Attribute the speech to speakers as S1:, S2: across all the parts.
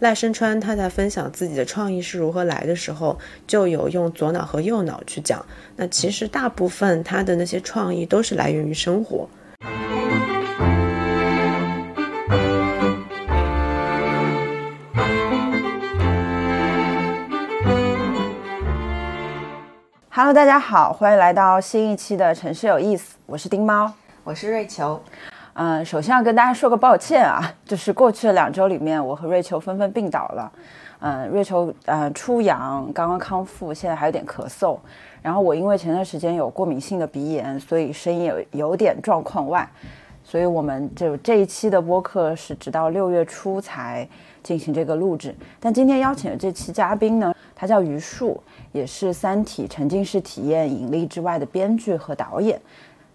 S1: 赖声川他在分享自己的创意是如何来的时候，就有用左脑和右脑去讲。那其实大部分他的那些创意都是来源于生活。
S2: Hello，大家好，欢迎来到新一期的城市有意思，我是丁猫，
S3: 我是瑞秋。
S2: 嗯，首先要跟大家说个抱歉啊，就是过去的两周里面，我和瑞秋纷纷病倒了。嗯，瑞秋嗯出阳，刚刚康复，现在还有点咳嗽。然后我因为前段时间有过敏性的鼻炎，所以声音有有点状况外，所以我们就这一期的播客是直到六月初才进行这个录制。但今天邀请的这期嘉宾呢，他叫于树，也是《三体》沉浸式体验引力之外的编剧和导演。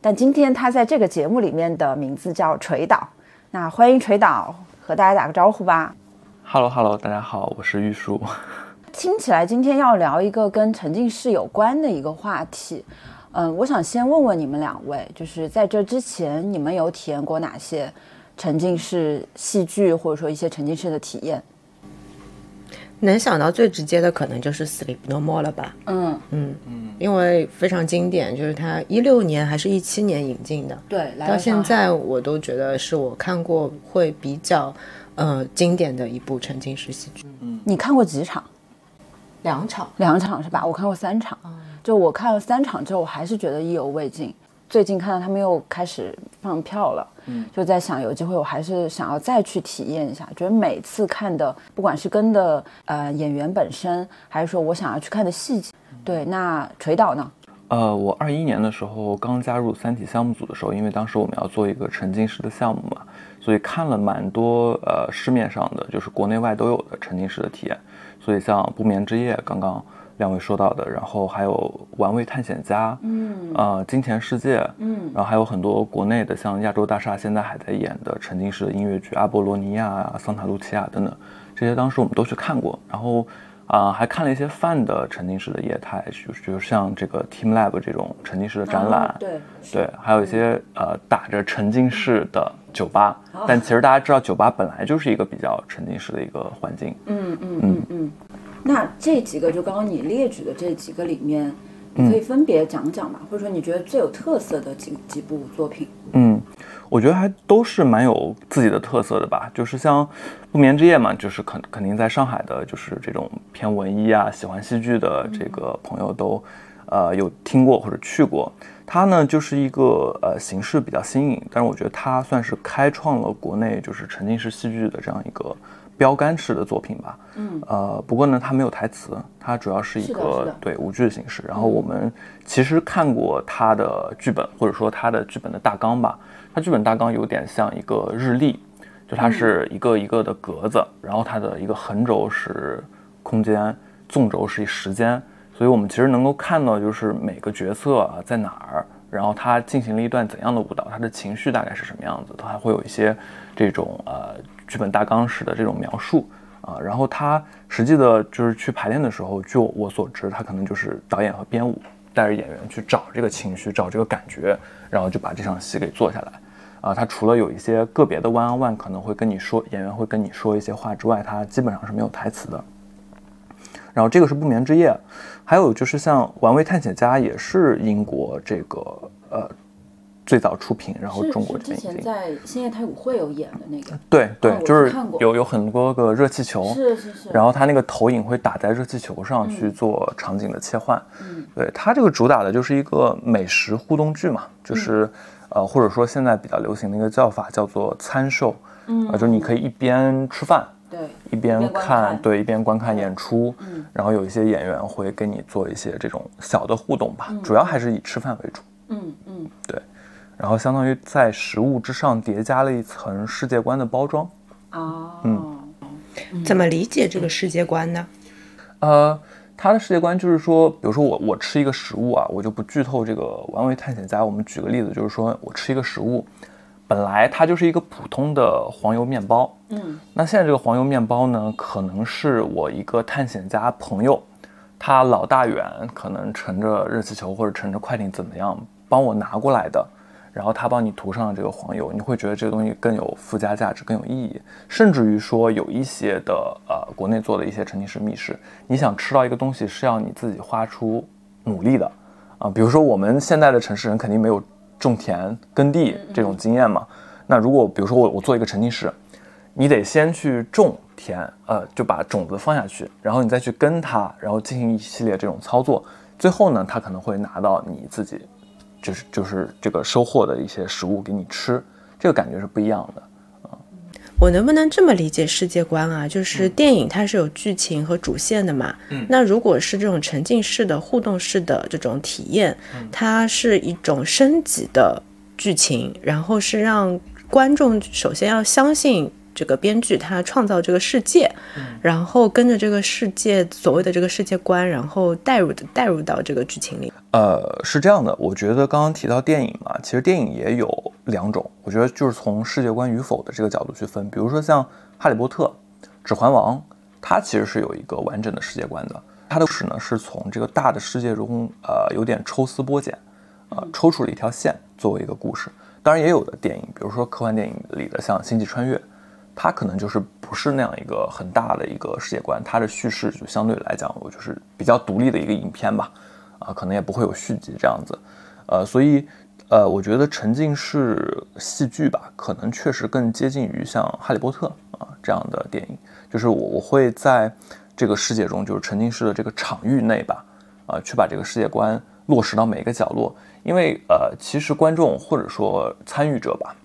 S2: 但今天他在这个节目里面的名字叫锤导，那欢迎锤导和大家打个招呼吧。
S4: Hello Hello，大家好，我是玉树。
S2: 听起来今天要聊一个跟沉浸式有关的一个话题，嗯，我想先问问你们两位，就是在这之前你们有体验过哪些沉浸式戏剧或者说一些沉浸式的体验？
S1: 能想到最直接的可能就是《Sleep No More》了吧？嗯嗯嗯，因为非常经典，就是它一六年还是一七年引进的，
S2: 对，
S1: 到现在我都觉得是我看过会比较呃经典的一部沉浸式戏剧。
S2: 嗯，你看过几场？
S3: 两场，
S2: 两场是吧？我看过三场，就我看了三场之后，我还是觉得意犹未尽。最近看到他们又开始放票了，嗯，就在想有机会我还是想要再去体验一下。觉得每次看的，不管是跟的呃演员本身，还是说我想要去看的细节，对。那锤导呢？
S4: 呃，我二一年的时候刚加入三体项目组的时候，因为当时我们要做一个沉浸式的项目嘛，所以看了蛮多呃市面上的就是国内外都有的沉浸式的体验。所以像《不眠之夜》刚刚。两位说到的，然后还有《玩味探险家》，嗯，呃，《金钱世界》，嗯，然后还有很多国内的，像亚洲大厦现在还在演的沉浸式的音乐剧《阿波罗尼亚》啊，《桑塔露琪亚》等等，这些当时我们都去看过。然后啊，还看了一些泛的沉浸式的业态，就是就是像这个 Team Lab 这种沉浸式的展览，
S2: 对
S4: 对，还有一些呃打着沉浸式的酒吧，但其实大家知道，酒吧本来就是一个比较沉浸式的一个环境。
S2: 嗯嗯嗯嗯。那这几个就刚刚你列举的这几个里面，你可以分别讲讲嘛，或者说你觉得最有特色的几几部作品？
S4: 嗯，我觉得还都是蛮有自己的特色的吧。就是像《不眠之夜》嘛，就是肯肯定在上海的，就是这种偏文艺啊、喜欢戏剧的这个朋友都，呃，有听过或者去过。它呢，就是一个呃形式比较新颖，但是我觉得它算是开创了国内就是沉浸式戏剧的这样一个。标杆式的作品吧，嗯，呃，不过呢，它没有台词，它主要是一个对舞剧的形式。然后我们其实看过它的剧本，或者说它的剧本的大纲吧。它剧本大纲有点像一个日历，就它是一个一个的格子，然后它的一个横轴是空间，纵轴是时间，所以我们其实能够看到就是每个角色啊在哪儿，然后他进行了一段怎样的舞蹈，他的情绪大概是什么样子，他还会有一些这种呃。剧本大纲式的这种描述啊，然后他实际的就是去排练的时候，据我所知，他可能就是导演和编舞带着演员去找这个情绪，找这个感觉，然后就把这场戏给做下来。啊，他除了有一些个别的 one on one 可能会跟你说，演员会跟你说一些话之外，他基本上是没有台词的。然后这个是不眠之夜，还有就是像玩味探险家也是英国这个呃。最早出品，然后中国这边
S2: 之前在星夜太古汇有演的那个，
S4: 对对，就是有有很多个热气球，
S2: 是是是，
S4: 然后它那个投影会打在热气球上去做场景的切换，嗯，对，它这个主打的就是一个美食互动剧嘛，就是呃或者说现在比较流行的一个叫法叫做餐售，嗯，就你可以一边吃饭，
S2: 对，
S4: 一边看，对，一边观看演出，嗯，然后有一些演员会跟你做一些这种小的互动吧，主要还是以吃饭为主，嗯嗯，对。然后相当于在食物之上叠加了一层世界观的包装，
S2: 哦，嗯，
S1: 怎么理解这个世界观呢？
S4: 呃，他的世界观就是说，比如说我我吃一个食物啊，我就不剧透这个玩味探险家。我们举个例子，就是说我吃一个食物，本来它就是一个普通的黄油面包，嗯，那现在这个黄油面包呢，可能是我一个探险家朋友，他老大远可能乘着热气球或者乘着快艇怎么样帮我拿过来的。然后他帮你涂上了这个黄油，你会觉得这个东西更有附加价值，更有意义。甚至于说有一些的呃国内做的一些沉浸式密室，你想吃到一个东西是要你自己花出努力的啊。比如说我们现在的城市人肯定没有种田耕地这种经验嘛。那如果比如说我我做一个沉浸式，你得先去种田，呃，就把种子放下去，然后你再去跟它，然后进行一系列这种操作，最后呢，他可能会拿到你自己，就是就是这个收获的一些食物给你吃，这个感觉是不一样的。
S1: 我能不能这么理解世界观啊？就是电影它是有剧情和主线的嘛。嗯。那如果是这种沉浸式的互动式的这种体验，它是一种升级的剧情，然后是让观众首先要相信。这个编剧他创造这个世界，然后跟着这个世界所谓的这个世界观，然后带入的带入到这个剧情里。
S4: 呃，是这样的，我觉得刚刚提到电影嘛，其实电影也有两种，我觉得就是从世界观与否的这个角度去分。比如说像《哈利波特》《指环王》，它其实是有一个完整的世界观的，它的故事呢是从这个大的世界中，呃，有点抽丝剥茧，呃，抽出了一条线作为一个故事。当然也有的电影，比如说科幻电影里的像《星际穿越》。它可能就是不是那样一个很大的一个世界观，它的叙事就相对来讲，我就是比较独立的一个影片吧，啊，可能也不会有续集这样子，呃，所以，呃，我觉得沉浸式戏剧吧，可能确实更接近于像《哈利波特》啊这样的电影，就是我我会在这个世界中，就是沉浸式的这个场域内吧，啊，去把这个世界观落实到每一个角落，因为呃，其实观众或者说参与者吧，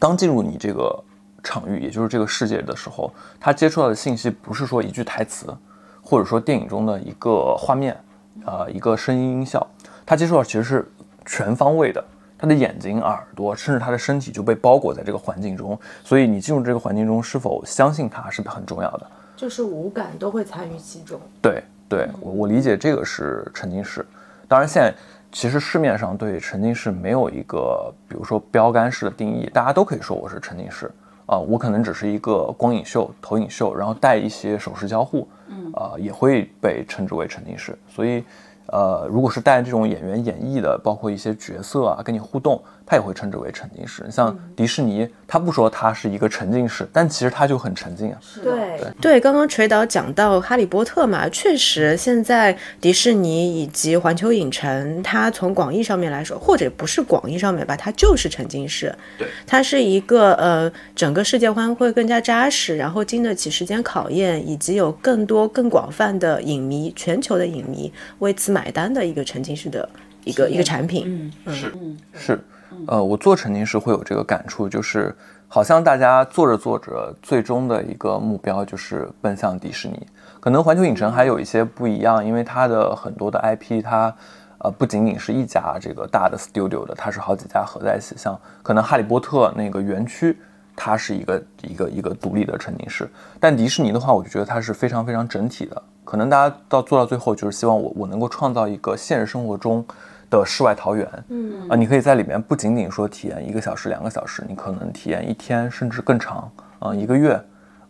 S4: 刚进入你这个。场域，也就是这个世界的时候，他接触到的信息不是说一句台词，或者说电影中的一个画面，呃，一个声音音效，他接触到其实是全方位的，他的眼睛、耳朵，甚至他的身体就被包裹在这个环境中。所以你进入这个环境中，是否相信他是很重要的，
S1: 就是五感都会参与其中。
S4: 对，对我我理解这个是沉浸式。当然，现在其实市面上对沉浸式没有一个，比如说标杆式的定义，大家都可以说我是沉浸式。啊，我可能只是一个光影秀、投影秀，然后带一些手势交互，嗯，啊，也会被称之为沉浸式。所以，呃，如果是带这种演员演绎的，包括一些角色啊，跟你互动。他也会称之为沉浸式，像迪士尼，他不说它是一个沉浸式，但其实它就很沉浸啊。
S1: 对对，刚刚锤导讲到《哈利波特》嘛，确实，现在迪士尼以及环球影城，它从广义上面来说，或者不是广义上面吧，它就是沉浸式。
S4: 对，
S1: 它是一个呃，整个世界观会更加扎实，然后经得起时间考验，以及有更多更广泛的影迷，全球的影迷为此买单的一个沉浸式的一个一个产品。
S4: 嗯，是是。呃，我做沉浸式会有这个感触，就是好像大家做着做着，最终的一个目标就是奔向迪士尼。可能环球影城还有一些不一样，因为它的很多的 IP，它呃不仅仅是一家这个大的 studio 的，它是好几家合在一起。像可能哈利波特那个园区，它是一个一个一个独立的沉浸式，但迪士尼的话，我就觉得它是非常非常整体的。可能大家到做到最后，就是希望我我能够创造一个现实生活中。的世外桃源，嗯。啊，你可以在里面不仅仅说体验一个小时、两个小时，你可能体验一天甚至更长，啊，一个月，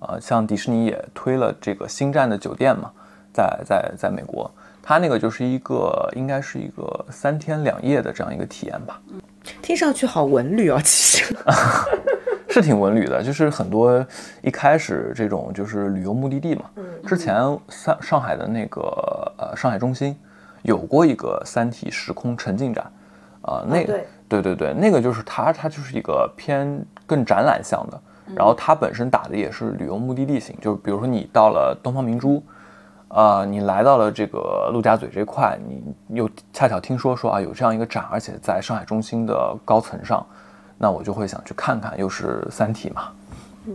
S4: 呃，像迪士尼也推了这个星战的酒店嘛，在在在美国，它那个就是一个应该是一个三天两夜的这样一个体验吧，
S1: 听上去好文旅哦，其实
S4: 是挺文旅的，就是很多一开始这种就是旅游目的地嘛，之前上上海的那个呃上海中心。有过一个三体时空沉浸展，啊，那个对对对，那个就是它，它就是一个偏更展览向的，然后它本身打的也是旅游目的地型，就是比如说你到了东方明珠，啊，你来到了这个陆家嘴这块，你又恰巧听说说啊有这样一个展，而且在上海中心的高层上，那我就会想去看看，又是三体嘛。
S1: 嗯，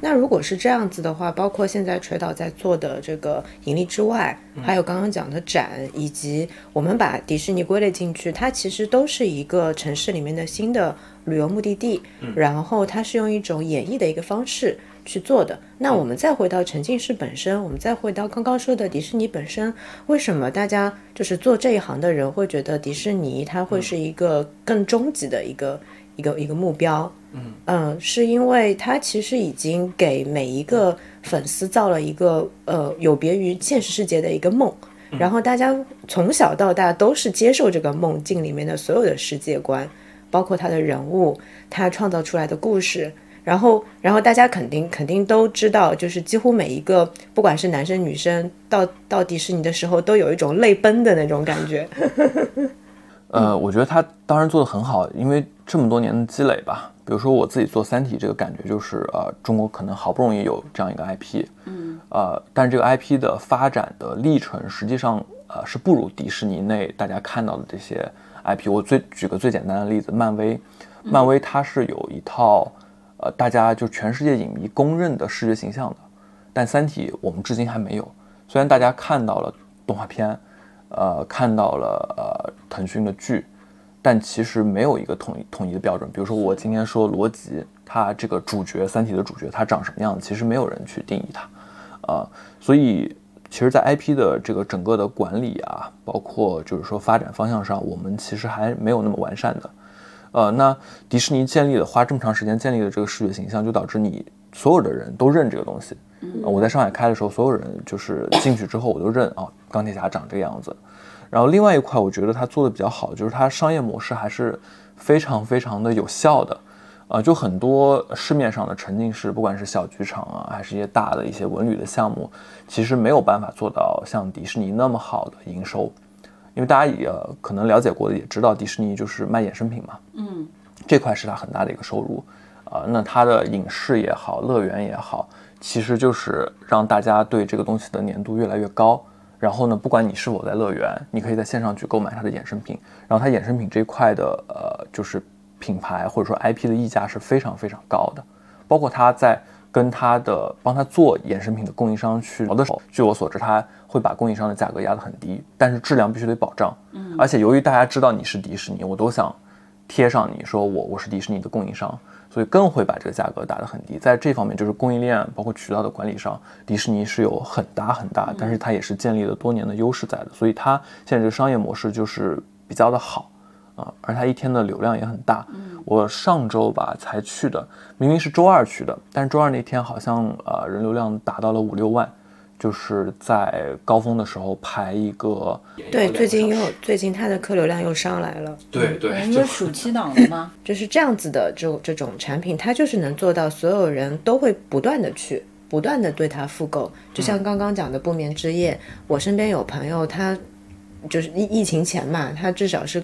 S1: 那如果是这样子的话，包括现在锤导在做的这个盈利之外，还有刚刚讲的展，以及我们把迪士尼归类进去，它其实都是一个城市里面的新的旅游目的地。嗯，然后它是用一种演绎的一个方式去做的。那我们再回到沉浸式本身，我们再回到刚刚说的迪士尼本身，为什么大家就是做这一行的人会觉得迪士尼它会是一个更终极的一个一个一个目标？嗯是因为他其实已经给每一个粉丝造了一个呃有别于现实世界的一个梦，然后大家从小到大都是接受这个梦境里面的所有的世界观，包括他的人物，他创造出来的故事。然后，然后大家肯定肯定都知道，就是几乎每一个，不管是男生女生，到到迪士尼的时候，都有一种泪奔的那种感觉。
S4: 呃，我觉得他当然做的很好，因为这么多年的积累吧。比如说我自己做《三体》，这个感觉就是，呃，中国可能好不容易有这样一个 IP，嗯，呃，但这个 IP 的发展的历程，实际上，呃，是不如迪士尼内大家看到的这些 IP。我最举个最简单的例子，漫威，漫威它是有一套。呃，大家就全世界影迷公认的视觉形象的，但《三体》我们至今还没有。虽然大家看到了动画片，呃，看到了呃腾讯的剧，但其实没有一个统一统一的标准。比如说我今天说罗辑，他这个主角，《三体》的主角，他长什么样子，其实没有人去定义他。啊，所以其实，在 IP 的这个整个的管理啊，包括就是说发展方向上，我们其实还没有那么完善的。呃，那迪士尼建立了花这么长时间建立的这个视觉形象，就导致你所有的人都认这个东西。我在上海开的时候，所有人就是进去之后我都认啊，钢铁侠长这个样子。然后另外一块，我觉得它做的比较好，就是它商业模式还是非常非常的有效的。呃，就很多市面上的沉浸式，不管是小剧场啊，还是一些大的一些文旅的项目，其实没有办法做到像迪士尼那么好的营收。因为大家也可能了解过的，也知道迪士尼就是卖衍生品嘛，嗯，这块是它很大的一个收入，啊，那它的影视也好，乐园也好，其实就是让大家对这个东西的粘度越来越高。然后呢，不管你是否在乐园，你可以在线上去购买它的衍生品。然后它衍生品这一块的，呃，就是品牌或者说 IP 的溢价是非常非常高的，包括他在。跟他的帮他做衍生品的供应商去聊的时候，据我所知，他会把供应商的价格压得很低，但是质量必须得保障。嗯，而且由于大家知道你是迪士尼，我都想贴上你说我我是迪士尼的供应商，所以更会把这个价格打得很低。在这方面，就是供应链包括渠道的管理上，迪士尼是有很大很大，但是它也是建立了多年的优势在的，所以它现在这个商业模式就是比较的好。啊，而它一天的流量也很大。嗯，我上周吧才去的，明明是周二去的，但是周二那天好像呃人流量达到了五六万，就是在高峰的时候排一个。
S1: 对，最近又最近它的客流量又上来了。
S4: 对对，
S2: 因为暑期档的嘛？
S1: 就是这样子的，这这种产品，它就是能做到所有人都会不断的去，不断的对它复购。就像刚刚讲的不眠之夜，我身边有朋友，他就是疫疫情前嘛，他至少是。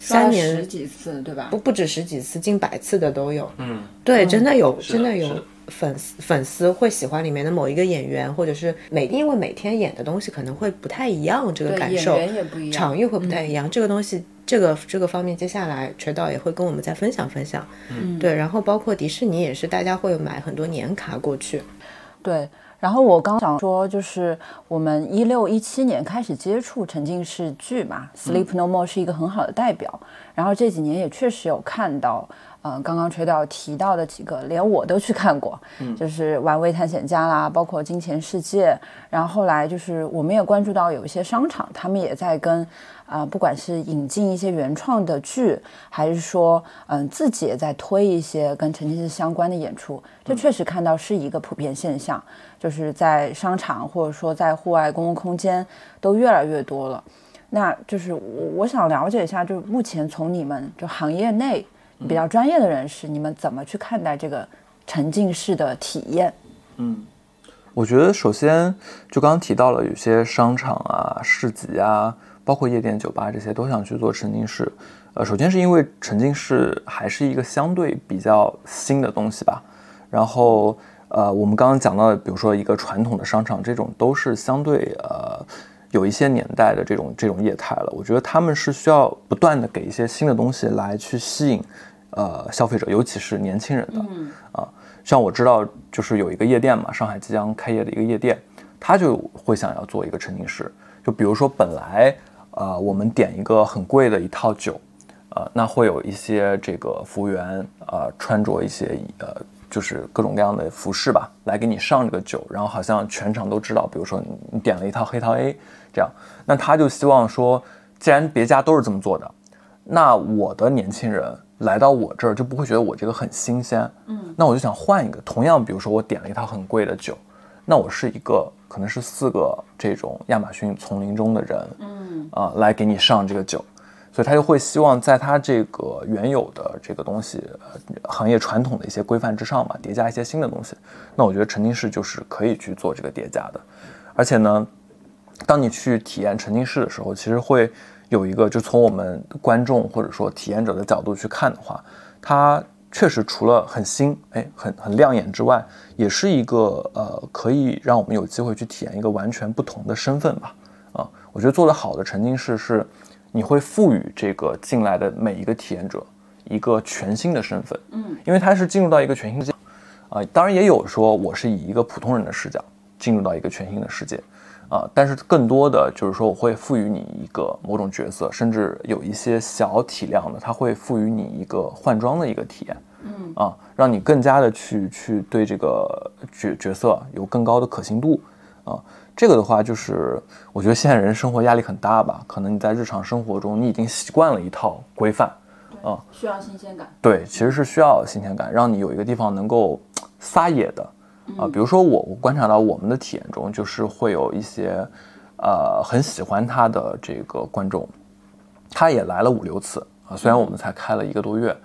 S1: 三年
S2: 十几次，对吧？
S1: 不不止十几次，近百次的都有。嗯，对，真的有，真的有粉丝粉丝会喜欢里面的某一个演员，或者是每因为每天演的东西可能会不太一样，这个感受，
S2: 演员也不一样，
S1: 场域会不太一样。这个东西，这个这个方面，接下来锤导也会跟我们再分享分享。嗯，对，然后包括迪士尼也是，大家会买很多年卡过去。
S2: 对。然后我刚想说，就是我们一六一七年开始接触沉浸式剧嘛，《Sleep No More》是一个很好的代表。然后这几年也确实有看到，嗯，刚刚吹导提到的几个，连我都去看过，就是《玩味探险家》啦，包括《金钱世界》。然后后来就是我们也关注到有一些商场，他们也在跟。啊，不管是引进一些原创的剧，还是说，嗯，自己也在推一些跟沉浸式相关的演出，这确实看到是一个普遍现象，就是在商场或者说在户外公共空间都越来越多了。那就是我我想了解一下，就是目前从你们就行业内比较专业的人士，你们怎么去看待这个沉浸式的体验？
S4: 嗯，我觉得首先就刚刚提到了有些商场啊、市集啊。包括夜店、酒吧这些都想去做沉浸式，呃，首先是因为沉浸式还是一个相对比较新的东西吧。然后，呃，我们刚刚讲到的，比如说一个传统的商场，这种都是相对呃有一些年代的这种这种业态了。我觉得他们是需要不断的给一些新的东西来去吸引呃消费者，尤其是年轻人的。嗯。啊，像我知道就是有一个夜店嘛，上海即将开业的一个夜店，他就会想要做一个沉浸式，就比如说本来。呃，我们点一个很贵的一套酒，呃，那会有一些这个服务员，呃，穿着一些呃，就是各种各样的服饰吧，来给你上这个酒，然后好像全场都知道，比如说你点了一套黑桃 A，这样，那他就希望说，既然别家都是这么做的，那我的年轻人来到我这儿就不会觉得我这个很新鲜，嗯，那我就想换一个，同样，比如说我点了一套很贵的酒。那我是一个，可能是四个这种亚马逊丛林中的人，嗯，啊，来给你上这个酒，所以他就会希望在他这个原有的这个东西，呃，行业传统的一些规范之上嘛，叠加一些新的东西。那我觉得沉浸式就是可以去做这个叠加的，而且呢，当你去体验沉浸式的时候，其实会有一个，就从我们观众或者说体验者的角度去看的话，它确实除了很新，哎，很很亮眼之外，也是一个呃，可以让我们有机会去体验一个完全不同的身份吧。啊，我觉得做得好的沉浸式是。你会赋予这个进来的每一个体验者一个全新的身份，嗯，因为他是进入到一个全新的，啊，当然也有说我是以一个普通人的视角进入到一个全新的世界，啊，但是更多的就是说我会赋予你一个某种角色，甚至有一些小体量的，它会赋予你一个换装的一个体验，嗯，啊，让你更加的去去对这个角角色有更高的可信度，啊。这个的话，就是我觉得现在人生活压力很大吧，可能你在日常生活中，你已经习惯了一套规范，
S2: 啊，需要新鲜感。
S4: 对，其实是需要新鲜感，让你有一个地方能够撒野的，啊，比如说我，我观察到我们的体验中，就是会有一些，呃，很喜欢他的这个观众，他也来了五六次啊，虽然我们才开了一个多月，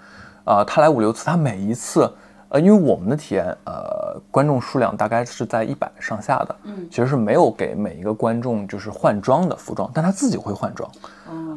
S4: 啊，他来五六次，他每一次。呃，因为我们的体验，呃，观众数量大概是在一百上下的，嗯，其实是没有给每一个观众就是换装的服装，但他自己会换装，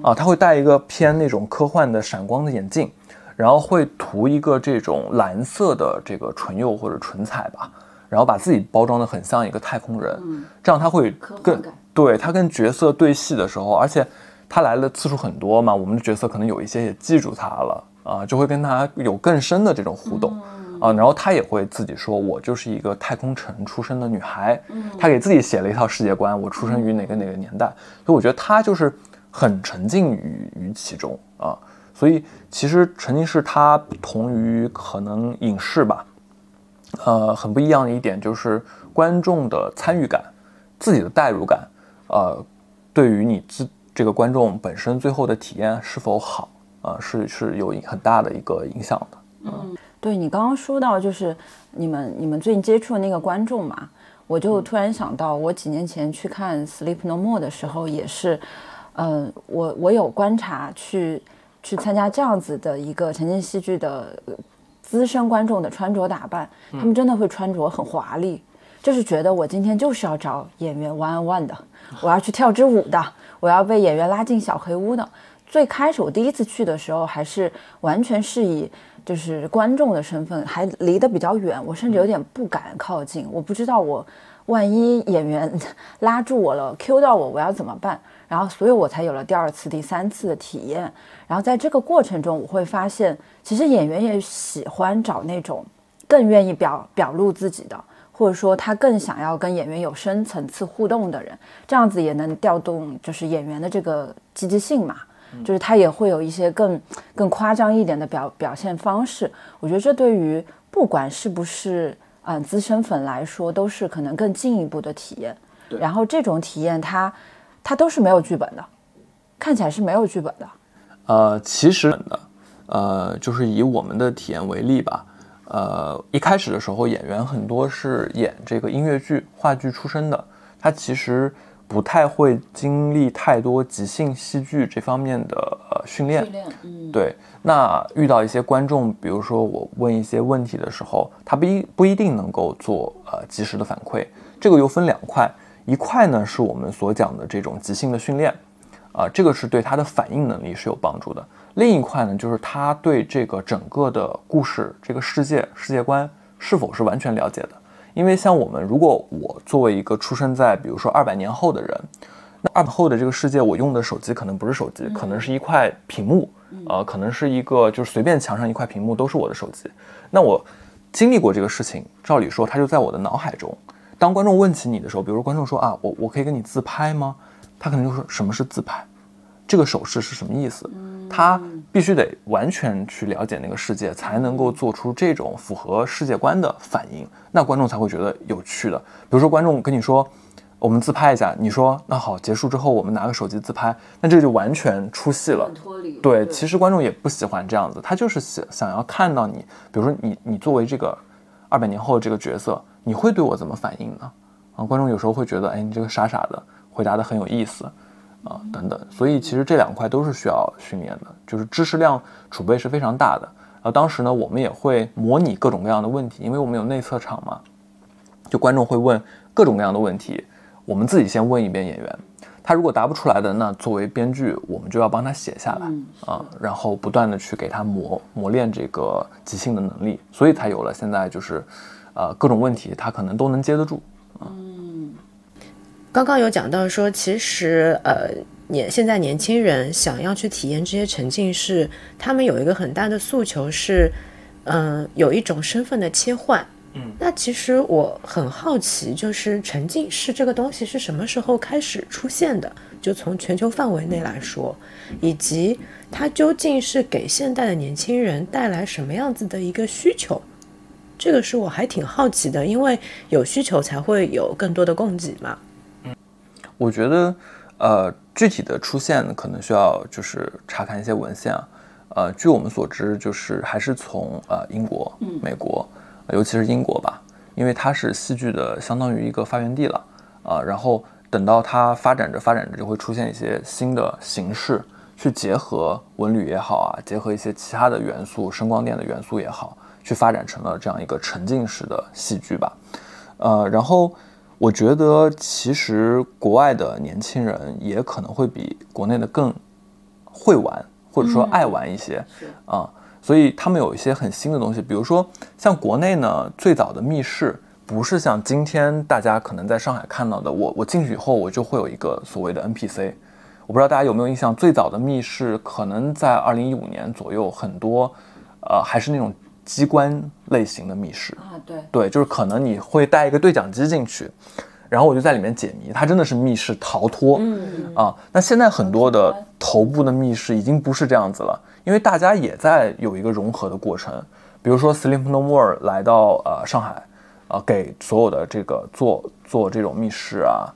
S4: 啊，他会戴一个偏那种科幻的闪光的眼镜，然后会涂一个这种蓝色的这个唇釉或者唇彩吧，然后把自己包装的很像一个太空人，嗯，这样他会更对他跟角色对戏的时候，而且他来的次数很多嘛，我们的角色可能有一些也记住他了，啊，就会跟他有更深的这种互动。啊，然后他也会自己说，我就是一个太空城出生的女孩，他给自己写了一套世界观，我出生于哪个哪个年代，所以我觉得他就是很沉浸于于其中啊。所以其实沉浸式它不同于可能影视吧，呃，很不一样的一点就是观众的参与感、自己的代入感，呃，对于你自这个观众本身最后的体验是否好啊，是是有很大的一个影响的，嗯。
S2: 对你刚刚说到，就是你们你们最近接触的那个观众嘛，我就突然想到，我几年前去看《Sleep No More》的时候，也是，嗯，我我有观察去去参加这样子的一个沉浸戏剧的资深观众的穿着打扮，他们真的会穿着很华丽，就是觉得我今天就是要找演员 one on one 的，我要去跳支舞的，我要被演员拉进小黑屋的。最开始我第一次去的时候，还是完全是以。就是观众的身份还离得比较远，我甚至有点不敢靠近。我不知道我万一演员拉住我了，Q 到我，我要怎么办？然后，所以我才有了第二次、第三次的体验。然后在这个过程中，我会发现，其实演员也喜欢找那种更愿意表表露自己的，或者说他更想要跟演员有深层次互动的人，这样子也能调动就是演员的这个积极性嘛。就是他也会有一些更更夸张一点的表表现方式，我觉得这对于不管是不是嗯资深粉来说，都是可能更进一步的体验。然后这种体验，它它都是没有剧本的，看起来是没有剧本的。
S4: 呃，其实的，呃，就是以我们的体验为例吧。呃，一开始的时候，演员很多是演这个音乐剧、话剧出身的，他其实。不太会经历太多即兴戏剧这方面的呃训练，
S2: 训练，嗯，
S4: 对。那遇到一些观众，比如说我问一些问题的时候，他不一不一定能够做呃及时的反馈。这个又分两块，一块呢是我们所讲的这种即兴的训练，啊，这个是对他的反应能力是有帮助的。另一块呢，就是他对这个整个的故事、这个世界世界观是否是完全了解的。因为像我们，如果我作为一个出生在比如说二百年后的人，那二百后的这个世界，我用的手机可能不是手机，可能是一块屏幕，呃，可能是一个就是随便墙上一块屏幕都是我的手机。那我经历过这个事情，照理说它就在我的脑海中。当观众问起你的时候，比如观众说啊，我我可以跟你自拍吗？他可能就说什么是自拍？这个手势是什么意思？他必须得完全去了解那个世界，才能够做出这种符合世界观的反应，那观众才会觉得有趣的。比如说，观众跟你说，我们自拍一下，你说那好，结束之后我们拿个手机自拍，那这个就完全出戏了。
S2: 脱离。
S4: 对，其实观众也不喜欢这样子，他就是想想要看到你，比如说你你作为这个二百年后的这个角色，你会对我怎么反应呢？啊，观众有时候会觉得，哎，你这个傻傻的回答的很有意思。啊等等。所以其实这两块都是需要训练的，就是知识量储备是非常大的。然后当时呢，我们也会模拟各种各样的问题，因为我们有内测场嘛，就观众会问各种各样的问题，我们自己先问一遍演员，他如果答不出来的，那作为编剧，我们就要帮他写下来啊，然后不断的去给他磨磨练这个即兴的能力，所以才有了现在就是，呃，各种问题他可能都能接得住。
S1: 嗯刚刚有讲到说，其实呃，年现在年轻人想要去体验这些沉浸式，他们有一个很大的诉求是，嗯、有一种身份的切换。嗯，那其实我很好奇，就是沉浸式这个东西是什么时候开始出现的？就从全球范围内来说，以及它究竟是给现代的年轻人带来什么样子的一个需求？这个是我还挺好奇的，因为有需求才会有更多的供给嘛。
S4: 嗯我觉得，呃，具体的出现可能需要就是查看一些文献啊。呃，据我们所知，就是还是从呃英国、美国，尤其是英国吧，因为它是戏剧的相当于一个发源地了啊、然后等到它发展着发展着，就会出现一些新的形式，去结合文旅也好啊，结合一些其他的元素，声光电的元素也好，去发展成了这样一个沉浸式的戏剧吧。呃，然后我觉得其实国外的年轻人也可能会比国内的更会玩，或者说爱玩一些啊、所以他们有一些很新的东西，比如说像国内呢，最早的密室不是像今天大家可能在上海看到的，我我进去以后我就会有一个所谓的 NPC。我不知道大家有没有印象，最早的密室可能在二零一五年左右，很多呃还是那种机关类型的密室。
S2: 啊，对，
S4: 对，就是可能你会带一个对讲机进去，然后我就在里面解谜，它真的是密室逃脱。
S2: 嗯
S4: 啊，那现在很多的头部的密室已经不是这样子了，因为大家也在有一个融合的过程。比如说 Sleep No More 来到呃上海，啊、给所有的这个做做这种密室啊，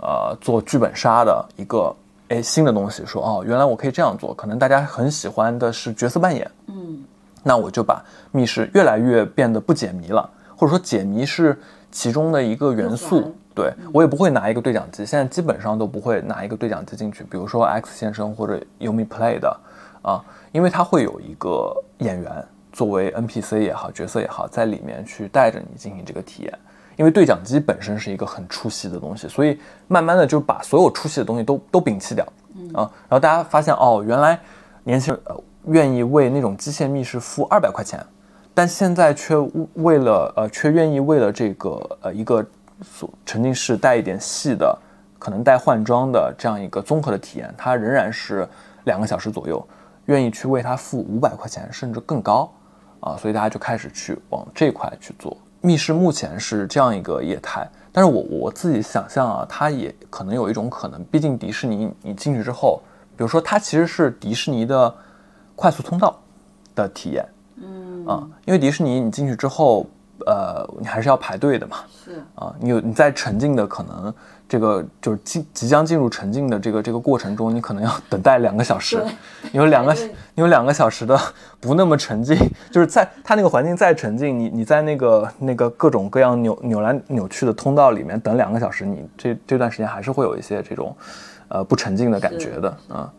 S4: 呃做剧本杀的一个哎新的东西，说哦原来我可以这样做，可能大家很喜欢的是角色扮演，
S2: 嗯
S4: 那我就把密室越来越变得不解谜了，或者说解谜是其中的一个元素。对我也不会拿一个对讲机，现在基本上都不会拿一个对讲机进去，比如说 X 先生或者 Yumi Play 的啊，因为它会有一个演员作为 NPC 也好，角色也好，在里面去带着你进行这个体验。因为对讲机本身是一个很出戏的东西，所以慢慢的就把所有出戏的东西都都摒弃掉，啊，然后大家发现哦，原来年轻人呃愿意为那种机械密室付二百块钱，但现在却为了呃却愿意为了这个呃一个所沉浸式带一点戏的，可能带换装的这样一个综合的体验，它仍然是两个小时左右，愿意去为它付五百块钱甚至更高啊，所以大家就开始去往这块去做。密室目前是这样一个业态，但是我我自己想象啊，它也可能有一种可能，毕竟迪士尼你进去之后，比如说它其实是迪士尼的快速通道的体验，嗯。啊，因为迪士尼你进去之后，呃，你还是要排队的嘛，
S2: 是。
S4: 啊，你有你在沉浸的可能这个就是即即将进入沉浸的这个这个过程中，你可能要 等待两个小时，你有两个 你有两个小时的不那么沉浸，就是在它那个环境再沉浸，你你在那个那个各种各样扭扭来扭去的通道里面等两个小时，你这这段时间还是会有一些这种呃不沉浸的感觉的啊。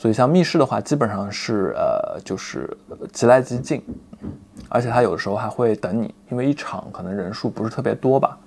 S4: 所以像密室的话，基本上是呃就是即来即进，而且它有的时候还会等你，因为一场可能人数不是特别多吧。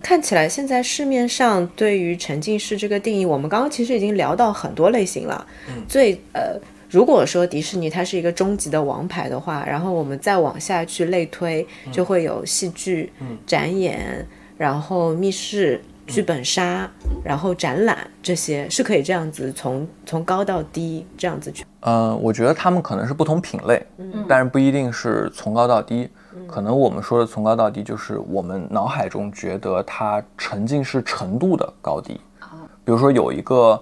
S1: 看起来现在市面上对于沉浸式这个定义，我们刚刚其实已经聊到很多类型了。最呃，如果说迪士尼它是一个终极的王牌的话，然后我们再往下去类推，就会有戏剧、展演，然后密室。剧本杀，然后展览这些是可以这样子从从高到低这样子去。
S4: 呃，我觉得他们可能是不同品类，但是不一定是从高到低。可能我们说的从高到低，就是我们脑海中觉得它沉浸式程度的高低。比如说有一个，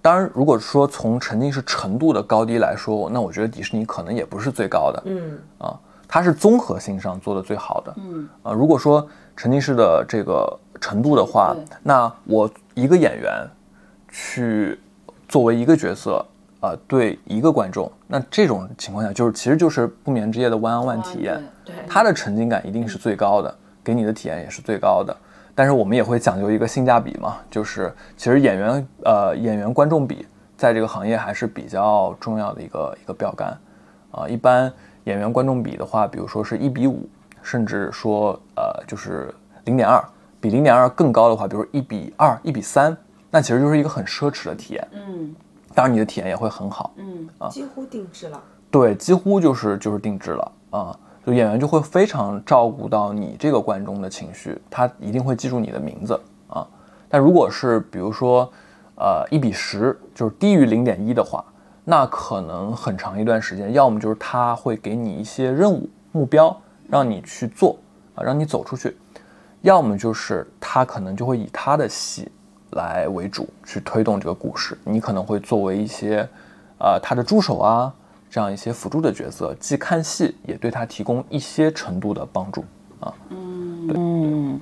S4: 当然如果说从沉浸式程度的高低来说，那我觉得迪士尼可能也不是最高的。
S1: 嗯
S4: 啊，它是综合性上做的最好的。嗯啊，如果说沉浸式的这个程度的话，那我一个演员去作为一个角色，啊、对一个观众，那这种情况下就是其实就是不眠之夜的 one on one 体验，
S2: 对
S1: 对
S4: 它的沉浸感一定是最高的，给你的体验也是最高的。但是我们也会讲究一个性价比嘛，就是其实演员呃演员观众比在这个行业还是比较重要的一个一个标杆啊。一般演员观众比的话，比如说是一比五，甚至说呃就是零点二，比零点二更高的话，比如一比二、一比三，那其实就是一个很奢侈的体验。
S2: 嗯
S4: 当然你的体验也会很好。
S2: 嗯
S1: 几乎定制了。
S4: 对，几乎就是就是定制了啊，就演员就会非常照顾到你这个观众的情绪，他一定会记住你的名字啊。但如果是比如说，呃，一比十，就是低于零点一的话，那可能很长一段时间，要么就是他会给你一些任务目标让你去做啊，让你走出去，要么就是他可能就会以他的戏来为主去推动这个故事，你可能会作为一些，呃，他的助手啊。这样一些辅助的角色，既看戏，也对他提供一些程度的帮助啊。
S2: 嗯。对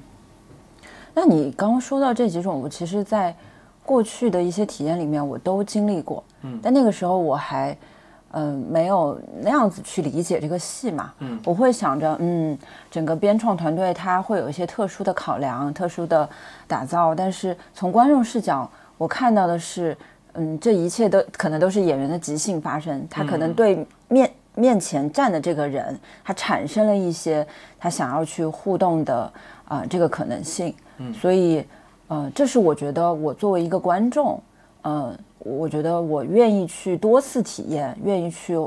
S2: 那你刚刚说到这几种，我其实在过去的一些体验里面，我都经历过。嗯。但那个时候我还，嗯、没有那样子去理解这个戏嘛。
S4: 嗯
S2: 我会想着，嗯，整个编创团队他会有一些特殊的考量、特殊的打造，但是从观众视角，我看到的是，嗯，这一切都可能都是演员的即兴发生，他可能对面、面前站的这个人，他产生了一些他想要去互动的啊、这个可能性。嗯，所以呃，这是我觉得我作为一个观众，呃，我觉得我愿意去多次体验，愿意去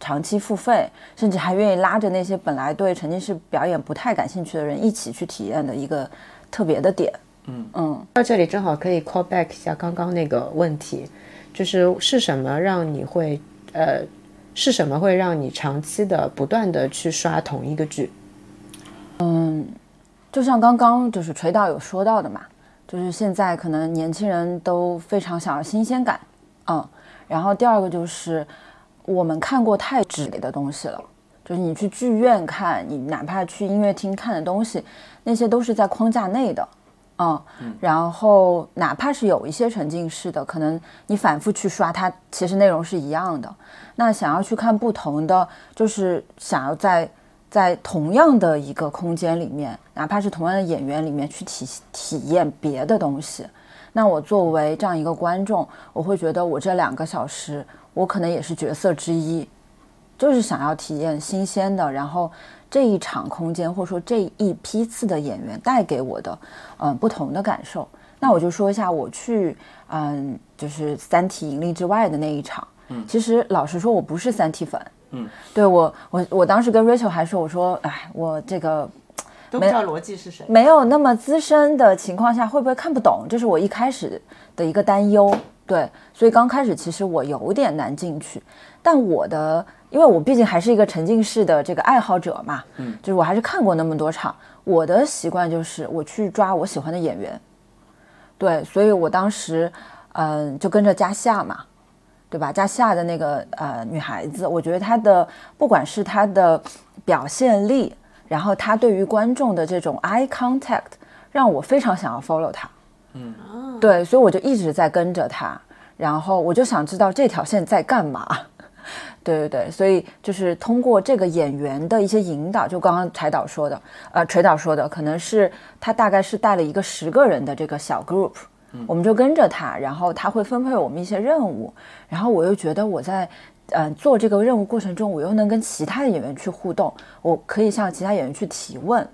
S2: 长期付费，甚至还愿意拉着那些本来对沉浸式表演不太感兴趣的人一起去体验的一个特别的点。
S4: 嗯
S2: 嗯
S1: 到这里正好可以 call back 一下刚刚那个问题，就是是什么让你会呃，是什么会让你长期的不断的去刷同一个剧？
S2: 嗯，就像刚刚就是锤导有说到的嘛，就是现在可能年轻人都非常想要新鲜感，嗯，然后第二个就是我们看过太纸类的东西了，就是你去剧院看，你哪怕去音乐厅看的东西，那些都是在框架内的。嗯，然后哪怕是有一些沉浸式的，可能你反复去刷它，其实内容是一样的。那想要去看不同的，就是想要在在同样的一个空间里面，哪怕是同样的演员里面去体体验别的东西。那我作为这样一个观众，我会觉得我这两个小时，我可能也是角色之一，就是想要体验新鲜的，然后这一场空间或者说这一批次的演员带给我的，嗯、不同的感受。那我就说一下我去，嗯，就是《三体》引力之外的那一场。嗯，其实老实说，我不是《三体》粉。
S4: 嗯，
S2: 对我，我我当时跟 Rachel 还说，我说，哎，我这个
S3: 都不知道逻辑是谁。
S2: 没有那么资深的情况下，会不会看不懂？这是我一开始的一个担忧。对，所以刚开始其实我有点难进去，但我的，因为我毕竟还是一个沉浸式的这个爱好者嘛，嗯，就是我还是看过那么多场，我的习惯就是我去抓我喜欢的演员，对，所以我当时，嗯、就跟着加夏嘛，对吧？加西亚的那个呃女孩子，我觉得她的不管是她的表现力，然后她对于观众的这种 eye contact，让我非常想要 follow 她。嗯，对，所以我就一直在跟着她，然后我就想知道这条线在干嘛。对对对，所以就是通过这个演员的一些引导，就刚刚柴导说的，呃，锤导说的，可能是他大概是带了一个十个人的这个小 group，我们就跟着他，然后他会分配我们一些任务，然后我又觉得我在嗯做这个任务过程中，我又能跟其他的演员去互动，我可以向其他演员去提问，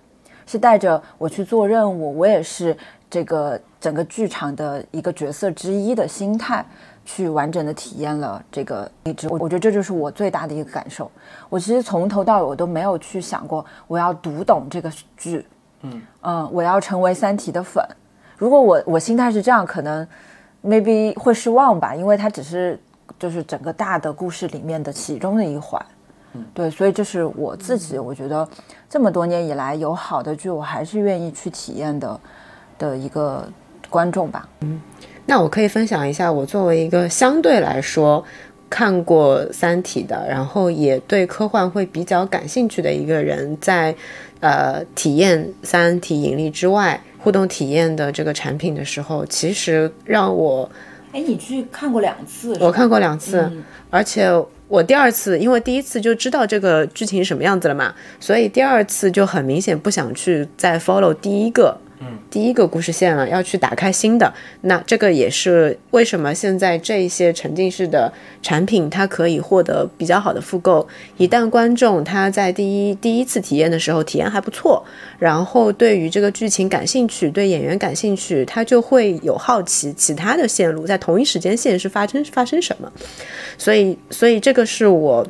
S2: 是带着我去做任务，我也是这个整个剧场的一个角色之一的心态。去完整的体验了这个一直，我我觉得这就是我最大的一个感受。我其实从头到尾我都没有去想过我要读懂这个剧，嗯我要成为《三体》的粉。如果我我心态是这样，可能 maybe 会失望吧，因为它只是就是整个大的故事里面的其中的一环。对，所以这是我自己，我觉得这么多年以来有好的剧，我还是愿意去体验的的一个观众吧。
S1: 嗯那我可以分享一下，我作为一个相对来说看过《三体》的，然后也对科幻会比较感兴趣的一个人，在呃体验《三体》引力之外互动体验的这个产品的时候，其实让我
S2: 哎，你去看过两次？
S1: 我看过两次，而且我第二次，因为第一次就知道这个剧情什么样子了嘛，所以第二次就很明显不想去再 follow 第一个第一个故事线了，要去打开新的。那这个也是为什么现在这一些沉浸式的产品，它可以获得比较好的复购。一旦观众他在第一第一次体验的时候体验还不错，然后对于这个剧情感兴趣，对演员感兴趣，他就会有好奇其他的线路在同一时间线是发生发生什么。所以，所以这个是我。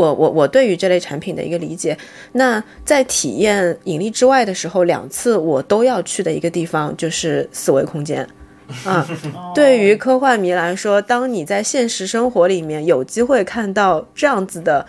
S1: 我我我对于这类产品的一个理解，那在体验引力之外的时候，两次我都要去的一个地方就是四维空间。啊，对于科幻迷来说，当你在现实生活里面有机会看到这样子的，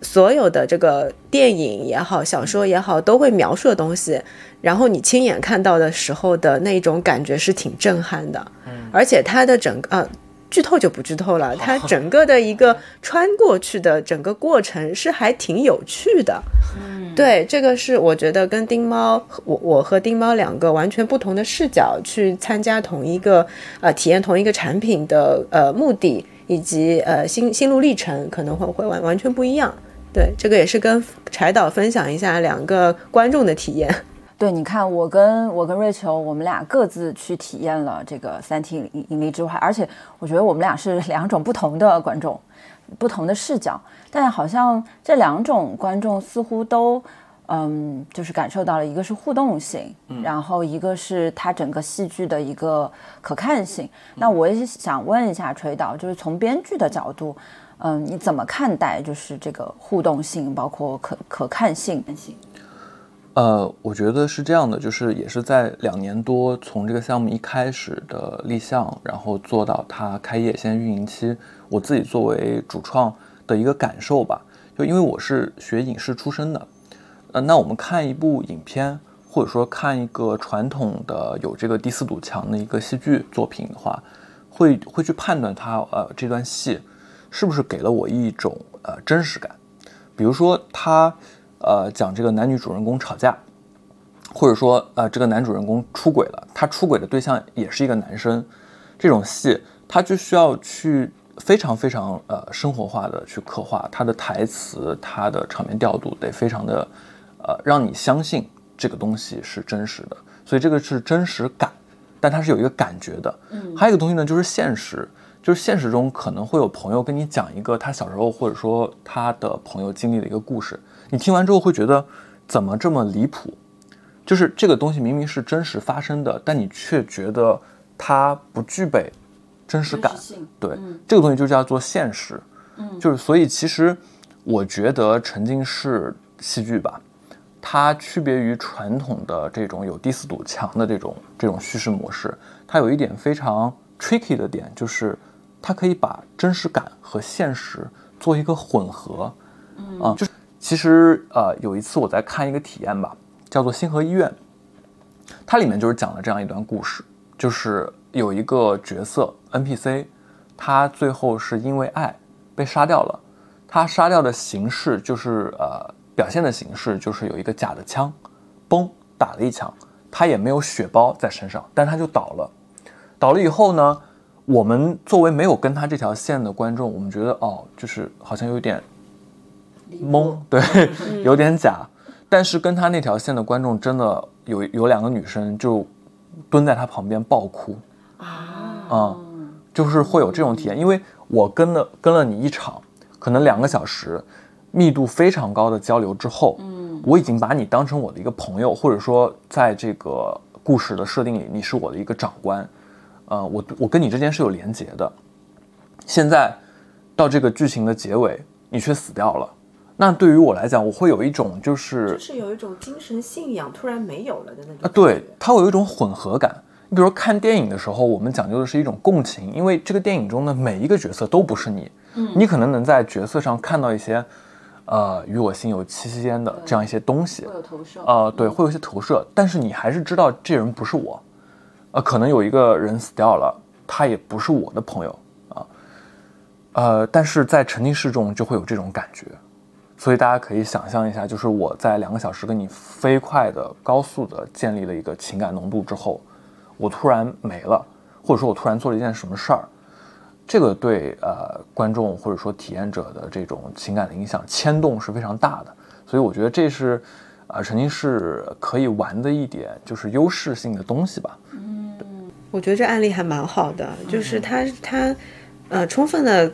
S1: 所有的这个电影也好、小说也好，都会描述的东西，然后你亲眼看到的时候的那种感觉是挺震撼的。嗯，而且它的整个。剧透就不剧透了，它整个的一个穿过去的整个过程是还挺有趣的。嗯，对，这个是我觉得跟丁猫，我我和丁猫两个完全不同的视角去参加同一个呃体验同一个产品的呃目的以及呃心心路历程可能会会完完全不一样。对，这个也是跟柴导分享一下两个观众的体验。
S2: 对，你看，我跟我跟瑞秋，我们俩各自去体验了这个《三体：引引力之外》，而且我觉得我们俩是两种不同的观众，不同的视角，但好像这两种观众似乎都，嗯，就是感受到了一个是互动性，然后一个是它整个戏剧的一个可看性。那我也想问一下锤导，就是从编剧的角度，嗯，你怎么看待就是这个互动性，包括可可看性？
S4: 呃，我觉得是这样的，就是也是在两年多从这个项目一开始的立项，然后做到它开业先运营期，我自己作为主创的一个感受吧，就因为我是学影视出身的，呃，那我们看一部影片，或者说看一个传统的有这个第四堵墙的一个戏剧作品的话，会会去判断它呃这段戏是不是给了我一种呃真实感，比如说它。呃，讲这个男女主人公吵架，或者说呃，这个男主人公出轨了，他出轨的对象也是一个男生，这种戏他就需要去非常非常呃生活化的去刻画他的台词，他的场面调度得非常的呃让你相信这个东西是真实的，所以这个是真实感，但它是有一个感觉的。嗯，还有一个东西呢，就是现实，就是现实中可能会有朋友跟你讲一个他小时候或者说他的朋友经历的一个故事。你听完之后会觉得怎么这么离谱？就是这个东西明明是真实发生的，但你却觉得它不具备真实感。对，这个东西就叫做现实。嗯，就是所以其实我觉得沉浸式戏剧吧，它区别于传统的这种有第四堵墙的这种这种叙事模式，它有一点非常 tricky 的点，就是它可以把真实感和现实做一个混合。嗯，啊，就是。其实，呃，有一次我在看一个体验吧，叫做《星河医院》，它里面就是讲了这样一段故事，就是有一个角色 NPC，他最后是因为爱被杀掉了，他杀掉的形式就是呃，表现的形式就是有一个假的枪，嘣打了一枪，他也没有血包在身上，但他就倒了，倒了以后呢，我们作为没有跟他这条线的观众，我们觉得哦，就是好像有点。懵，对，有点假，但是跟他那条线的观众真的有有两个女生就蹲在他旁边爆哭。啊，嗯，就是会有这种体验，因为我跟了跟了你一场，可能两个小时，密度非常高的交流之后，嗯，我已经把你当成我的一个朋友，或者说在这个故事的设定里，你是我的一个长官，呃，我我跟你之间是有连结的，现在到这个剧情的结尾，你却死掉了。那对于我来讲，我会有一种就是
S1: 就是有一种精神信仰突然没有了的那种啊，
S4: 对，它会有一种混合感。你比如说看电影的时候，我们讲究的是一种共情，因为这个电影中的每一个角色都不是你，嗯，你可能能在角色上看到一些，呃，与我心有戚戚焉的这样一些东西，
S2: 会有投射，
S4: 呃，对，会有一些投射，但是你还是知道这人不是我，呃，可能有一个人死掉了，他也不是我的朋友啊，呃，但是在沉浸式中就会有这种感觉。所以大家可以想象一下，就是我在两个小时跟你飞快的、高速的建立了一个情感浓度之后，我突然没了，或者说我突然做了一件什么事儿，这个对呃观众或者说体验者的这种情感的影响牵动是非常大的。所以我觉得这是啊，沉浸式可以玩的一点就是优势性的东西吧。
S1: 嗯，我觉得这案例还蛮好的，就是它它呃充分的。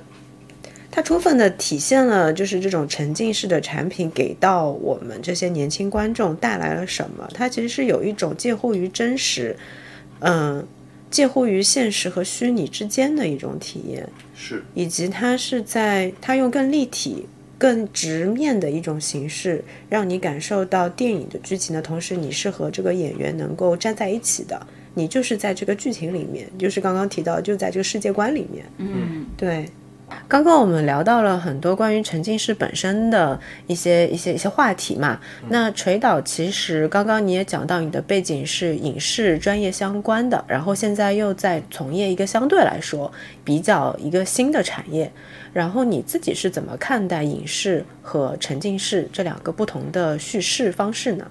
S1: 它充分的体现了，就是这种沉浸式的产品给到我们这些年轻观众带来了什么？它其实是有一种介乎于真实，嗯，介乎于现实和虚拟之间的一种体验，
S4: 是，
S1: 以及它是在它用更立体、更直面的一种形式，让你感受到电影的剧情的同时，你是和这个演员能够站在一起的，你就是在这个剧情里面，就是刚刚提到，就在这个世界观里面，
S2: 嗯，
S1: 对。刚刚我们聊到了很多关于沉浸式本身的一些一些一些话题嘛。那垂导其实刚刚你也讲到，你的背景是影视专业相关的，然后现在又在从业一个相对来说比较一个新的产业。然后你自己是怎么看待影视和沉浸式这两个不同的叙事方式呢？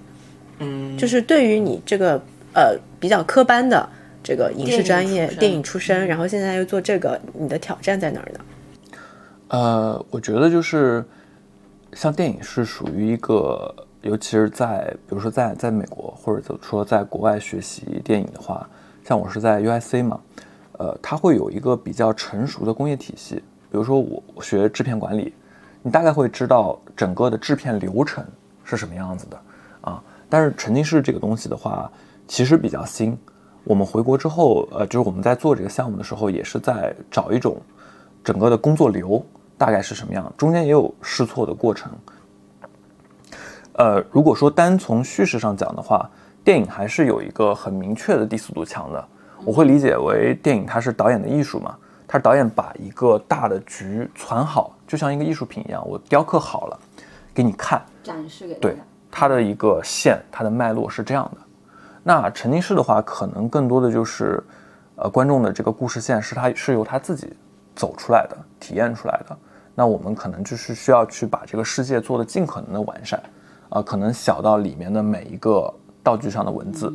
S4: 嗯，
S1: 就是对于你这个呃比较科班的这个影视专业电影出身，然后现在又做这个，你的挑战在哪儿呢？
S4: 呃，我觉得就是像电影是属于一个，尤其是在比如说在在美国或者说在国外学习电影的话，像我是在 USC 嘛，呃，它会有一个比较成熟的工业体系。比如说我学制片管理，你大概会知道整个的制片流程是什么样子的啊。但是沉浸式这个东西的话，其实比较新。我们回国之后，呃，就是我们在做这个项目的时候，也是在找一种整个的工作流。大概是什么样？中间也有试错的过程。呃，如果说单从叙事上讲的话，电影还是有一个很明确的第四堵墙的。我会理解为电影它是导演的艺术嘛，它是导演把一个大的局攒好，就像一个艺术品一样，我雕刻好了给你看，
S2: 展示给
S4: 对它的一个线，它的脉络是这样的。那沉浸式的话，可能更多的就是呃观众的这个故事线是他是由他自己。走出来的、体验出来的，那我们可能就是需要去把这个世界做的尽可能的完善，啊，可能小到里面的每一个道具上的文字，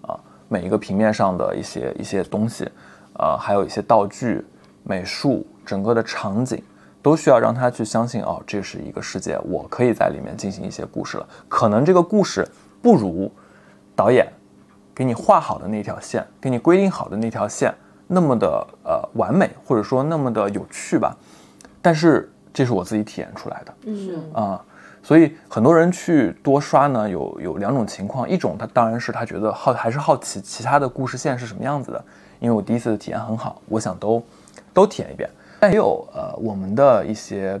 S4: 啊，每一个平面上的一些一些东西，啊，还有一些道具、美术，整个的场景，都需要让他去相信，哦，这是一个世界，我可以在里面进行一些故事了。可能这个故事不如导演给你画好的那条线，给你规定好的那条线。那么的呃完美，或者说那么的有趣吧，但是这是我自己体验出来的，
S2: 嗯。
S4: 啊，所以很多人去多刷呢，有有两种情况，一种他当然是他觉得好还是好奇其他的故事线是什么样子的，因为我第一次的体验很好，我想都都体验一遍，但也有呃我们的一些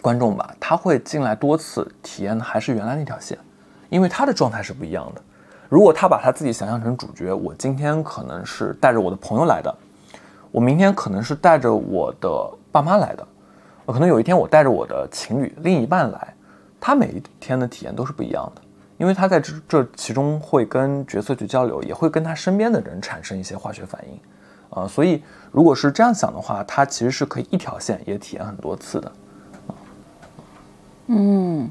S4: 观众吧，他会进来多次体验的还是原来那条线，因为他的状态是不一样的。如果他把他自己想象成主角，我今天可能是带着我的朋友来的，我明天可能是带着我的爸妈来的，可能有一天我带着我的情侣另一半来，他每一天的体验都是不一样的，因为他在这这其中会跟角色去交流，也会跟他身边的人产生一些化学反应，啊，所以如果是这样想的话，他其实是可以一条线也体验很多次的。
S2: 嗯，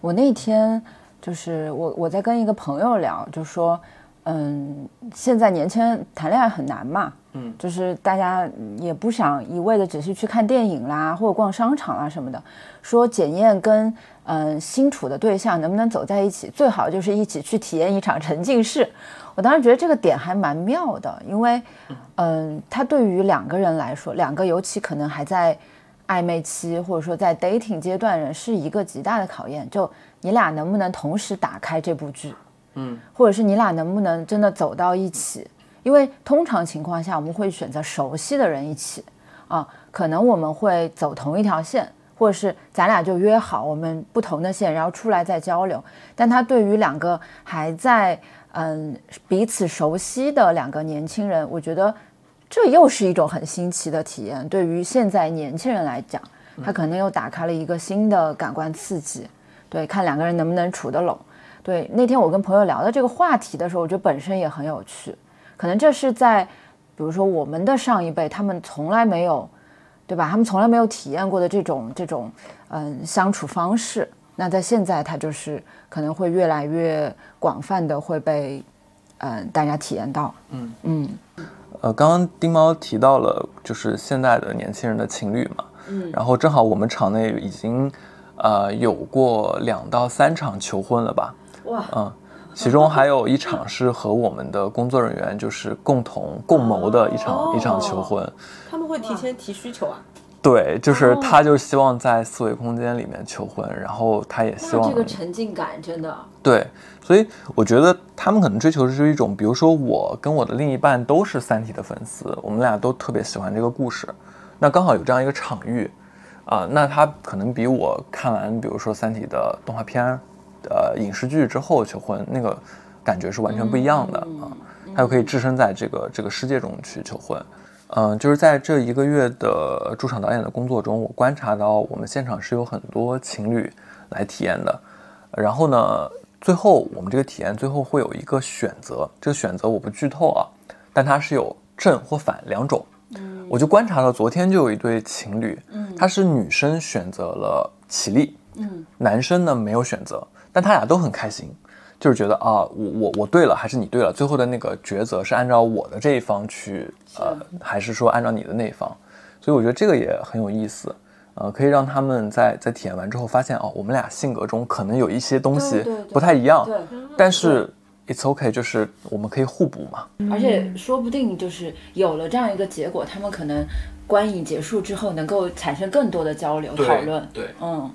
S2: 我那天。就是我我在跟一个朋友聊，就说，嗯，现在年轻人谈恋爱很难嘛，
S4: 嗯，
S2: 就是大家也不想一味的只是去看电影啦，或者逛商场啊什么的，说检验跟嗯新处的对象能不能走在一起，最好就是一起去体验一场沉浸式。我当时觉得这个点还蛮妙的，因为，嗯，他对于两个人来说，两个尤其可能还在暧昧期或者说在 dating 阶段人，是一个极大的考验，就。你俩能不能同时打开这部剧？
S4: 嗯，
S2: 或者是你俩能不能真的走到一起？因为通常情况下，我们会选择熟悉的人一起啊，可能我们会走同一条线，或者是咱俩就约好我们不同的线，然后出来再交流。但他对于两个还在嗯彼此熟悉的两个年轻人，我觉得这又是一种很新奇的体验。对于现在年轻人来讲，他可能又打开了一个新的感官刺激。对，看两个人能不能处得拢。对，那天我跟朋友聊的这个话题的时候，我觉得本身也很有趣。可能这是在，比如说我们的上一辈，他们从来没有，对吧？他们从来没有体验过的这种这种嗯相处方式。那在现在，它就是可能会越来越广泛的会被嗯大家体验到。
S4: 嗯
S2: 嗯。
S4: 呃，刚刚丁猫提到了，就是现在的年轻人的情侣嘛。
S2: 嗯。
S4: 然后正好我们场内已经。呃，有过两到三场求婚了吧？
S2: 哇，
S4: 嗯，其中还有一场是和我们的工作人员就是共同共谋的一场、一场求婚。
S1: 他们会提前提需求啊？
S4: 对，就是他就希望在四维空间里面求婚，然后他也希望
S2: 这个沉浸感真的
S4: 对，所以我觉得他们可能追求的是一种，比如说我跟我的另一半都是《三体》的粉丝，我们俩都特别喜欢这个故事，那刚好有这样一个场域，啊，那他可能比我看完比如说《三体》的动画片，呃，影视剧之后求婚那个感觉是完全不一样的啊，他又可以置身在这个这个世界中去求婚。嗯，就是在这一个月的驻场导演的工作中，我观察到我们现场是有很多情侣来体验的。然后呢，最后我们这个体验最后会有一个选择，这个选择我不剧透啊，但它是有正或反两种。嗯，我就观察到昨天就有一对情侣，嗯，他是女生选择了起立，嗯，男生呢没有选择，但他俩都很开心。就是觉得啊，我我我对了，还是你对了？最后的那个抉择是按照我的这一方去，呃，还是说按照你的那一方？所以我觉得这个也很有意思，呃，可以让他们在在体验完之后发现，哦，我们俩性格中可能有一些东西不太一样，但是 it's okay，就是我们可以互补嘛。
S2: 而且说不定就是有了这样一个结果，他们可能观影结束之后能够产生更多的交流讨论。
S4: 对，
S2: 嗯。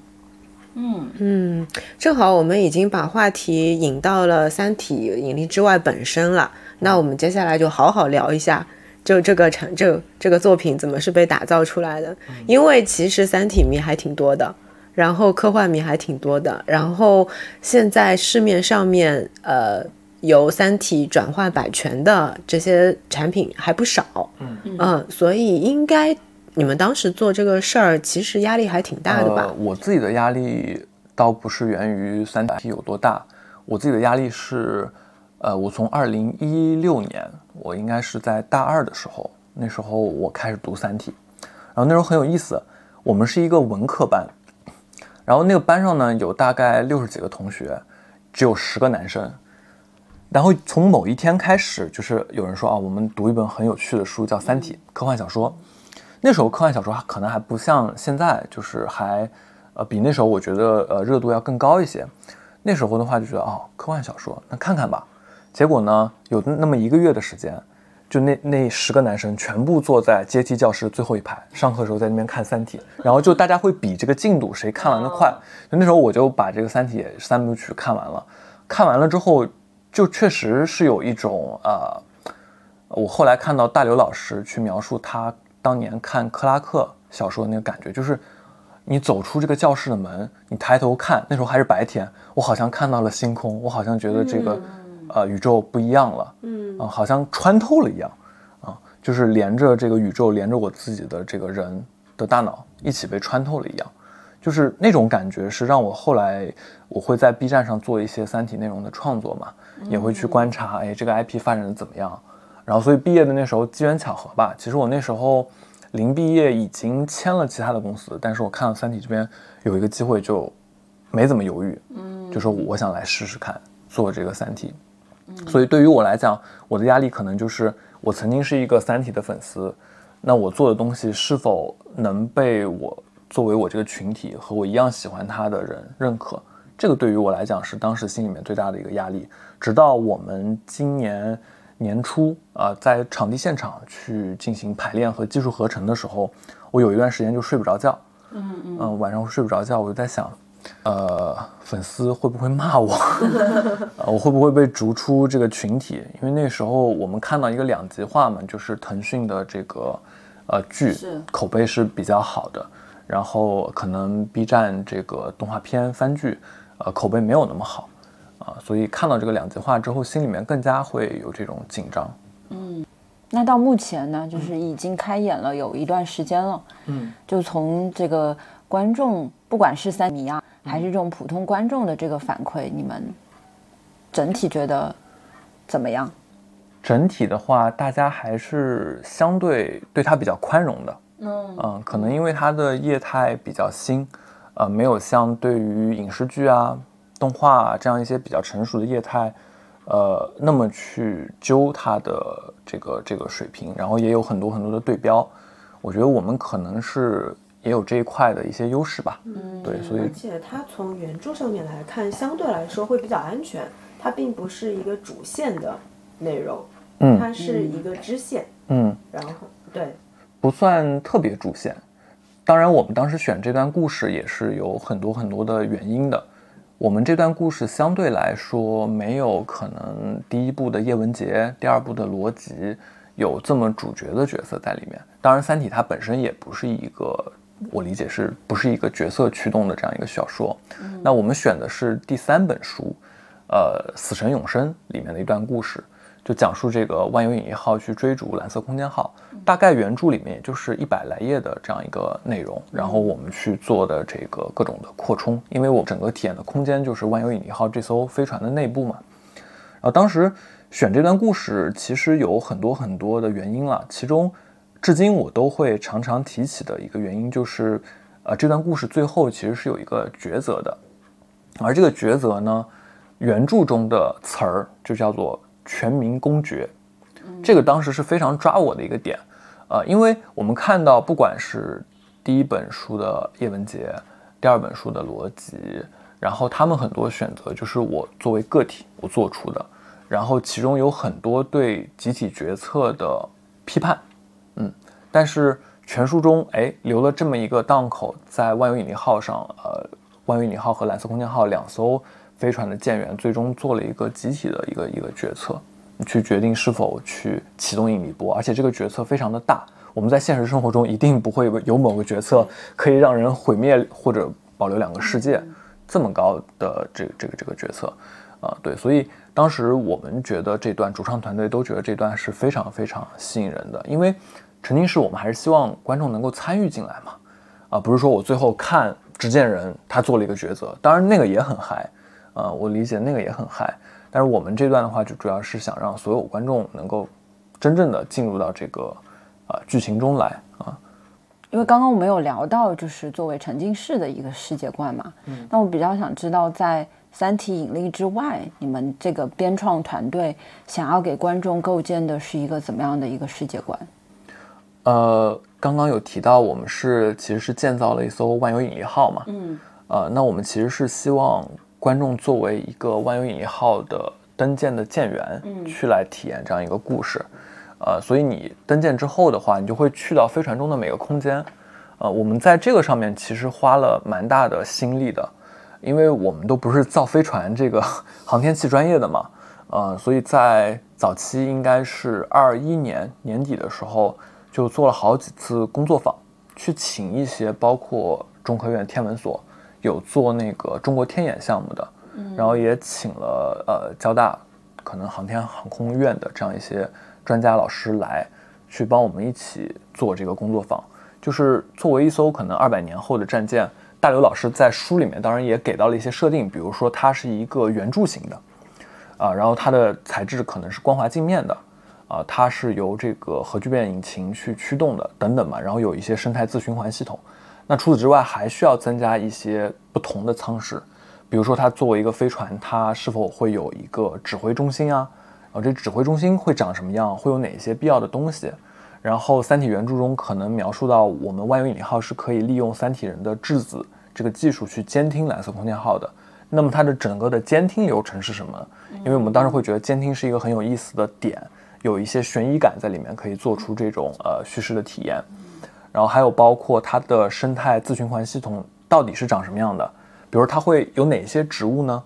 S2: 嗯
S1: 嗯，正好我们已经把话题引到了《三体：引力之外》本身了，那我们接下来就好好聊一下，就这个产这这个作品怎么是被打造出来的？因为其实《三体》迷还挺多的，然后科幻迷还挺多的，然后现在市面上面呃由《三体》转换版权的这些产品还不少，嗯。嗯，所以应该。你们当时做这个事儿，其实压力还挺大的吧？
S4: 我自己的压力倒不是源于三体有多大，我自己的压力是，呃，我从二零一六年，我应该是在大二的时候，那时候我开始读三体，然后那时候很有意思，我们是一个文科班，然后那个班上呢有大概六十几个同学，只有十个男生，然后从某一天开始，就是有人说啊，我们读一本很有趣的书，叫《三体》科幻小说。那时候科幻小说可能还不像现在，就是还，呃，比那时候我觉得呃热度要更高一些。那时候的话就觉得哦，科幻小说那看看吧。结果呢，有那么一个月的时间，就那那十个男生全部坐在阶梯教室最后一排，上课的时候在那边看《三体》，然后就大家会比这个进度，谁看完的快。就那时候我就把这个《三体》三部曲看完了。看完了之后，就确实是有一种呃，我后来看到大刘老师去描述他。当年看克拉克小说的那个感觉，就是你走出这个教室的门，你抬头看，那时候还是白天，我好像看到了星空，我好像觉得这个呃宇宙不一样了，嗯，啊，好像穿透了一样，啊，就是连着这个宇宙，连着我自己的这个人的大脑一起被穿透了一样，就是那种感觉是让我后来我会在 B 站上做一些三体内容的创作嘛，也会去观察，哎，这个 IP 发展的怎么样。然后，所以毕业的那时候机缘巧合吧。其实我那时候临毕业已经签了其他的公司，但是我看到三体这边有一个机会，就没怎么犹豫，嗯，就说我想来试试看做这个三体。所以对于我来讲，我的压力可能就是我曾经是一个三体的粉丝，那我做的东西是否能被我作为我这个群体和我一样喜欢他的人认可？这个对于我来讲是当时心里面最大的一个压力。直到我们今年。年初啊，在场地现场去进行排练和技术合成的时候，我有一段时间就睡不着觉。嗯嗯，晚上睡不着觉，我就在想，呃，粉丝会不会骂我？呃，我会不会被逐出这个群体？因为那时候我们看到一个两极化嘛，就是腾讯的这个呃剧口碑是比较好的，然后可能 B 站这个动画片番剧，呃，口碑没有那么好。啊，所以看到这个两极化之后，心里面更加会有这种紧张。
S2: 嗯，那到目前呢，就是已经开演了有一段时间了。嗯，就从这个观众，不管是三迷啊，还是这种普通观众的这个反馈，你们整体觉得怎么样？
S4: 整体的话，大家还是相对对它比较宽容的。嗯嗯，可能因为它的业态比较新，呃，没有像对于影视剧啊。动画这样一些比较成熟的业态，呃，那么去揪它的这个这个水平，然后也有很多很多的对标。我觉得我们可能是也有这一块的一些优势吧。嗯，对，所以
S1: 而且它从原著上面来看，相对来说会比较安全，它并不是一个主线的内容，
S4: 嗯
S1: 它是一个支线，
S4: 嗯，
S1: 然后对，
S4: 不算特别主线。当然，我们当时选这段故事也是有很多很多的原因的。我们这段故事相对来说没有可能第一部的叶文洁、第二部的罗辑有这么主角的角色在里面。当然，《三体》它本身也不是一个，我理解是不是一个角色驱动的这样一个小说。那我们选的是第三本书，呃，《死神永生》里面的一段故事。就讲述这个万有引力号去追逐蓝色空间号，大概原著里面也就是一百来页的这样一个内容，然后我们去做的这个各种的扩充，因为我整个体验的空间就是万有引力号这艘飞船的内部嘛。然后当时选这段故事其实有很多很多的原因了，其中至今我都会常常提起的一个原因就是，呃，这段故事最后其实是有一个抉择的，而这个抉择呢，原著中的词儿就叫做。全民公决，这个当时是非常抓我的一个点，呃，因为我们看到，不管是第一本书的叶文洁，第二本书的罗辑，然后他们很多选择就是我作为个体我做出的，然后其中有很多对集体决策的批判，嗯，但是全书中，哎，留了这么一个档口，在万有引力号上，呃，万有引力号和蓝色空间号两艘。飞船的舰员最终做了一个集体的一个一个决策，去决定是否去启动引力波，而且这个决策非常的大。我们在现实生活中一定不会有某个决策可以让人毁灭或者保留两个世界这么高的这个这个这个决策，啊，对，所以当时我们觉得这段主创团队都觉得这段是非常非常吸引人的，因为沉浸式我们还是希望观众能够参与进来嘛，啊，不是说我最后看执剑人他做了一个抉择，当然那个也很嗨。呃，我理解那个也很嗨，但是我们这段的话，就主要是想让所有观众能够真正的进入到这个呃剧情中来啊。
S2: 因为刚刚我们有聊到，就是作为沉浸式的一个世界观嘛，嗯，那我比较想知道，在《三体》引力之外，你们这个编创团队想要给观众构建的是一个怎么样的一个世界观？
S4: 呃，刚刚有提到，我们是其实是建造了一艘万有引力号嘛，嗯，呃，那我们其实是希望。观众作为一个万有引力号的登舰的舰员，去来体验这样一个故事，呃，所以你登舰之后的话，你就会去到飞船中的每个空间，呃，我们在这个上面其实花了蛮大的心力的，因为我们都不是造飞船这个 航天器专业的嘛，呃，所以在早期应该是二一年年底的时候，就做了好几次工作坊，去请一些包括中科院天文所。有做那个中国天眼项目的，然后也请了呃交大可能航天航空院的这样一些专家老师来，去帮我们一起做这个工作坊。就是作为一艘可能二百年后的战舰，大刘老师在书里面当然也给到了一些设定，比如说它是一个圆柱形的，啊，然后它的材质可能是光滑镜面的，啊，它是由这个核聚变引擎去驱动的等等嘛，然后有一些生态自循环系统。那除此之外，还需要增加一些不同的舱室，比如说它作为一个飞船，它是否会有一个指挥中心啊？然后这指挥中心会长什么样？会有哪些必要的东西？然后《三体》原著中可能描述到，我们万有引力号是可以利用三体人的质子这个技术去监听蓝色空间号的。那么它的整个的监听流程是什么？因为我们当时会觉得监听是一个很有意思的点，有一些悬疑感在里面，可以做出这种呃叙事的体验。然后还有包括它的生态自循环系统到底是长什么样的？比如它会有哪些植物呢？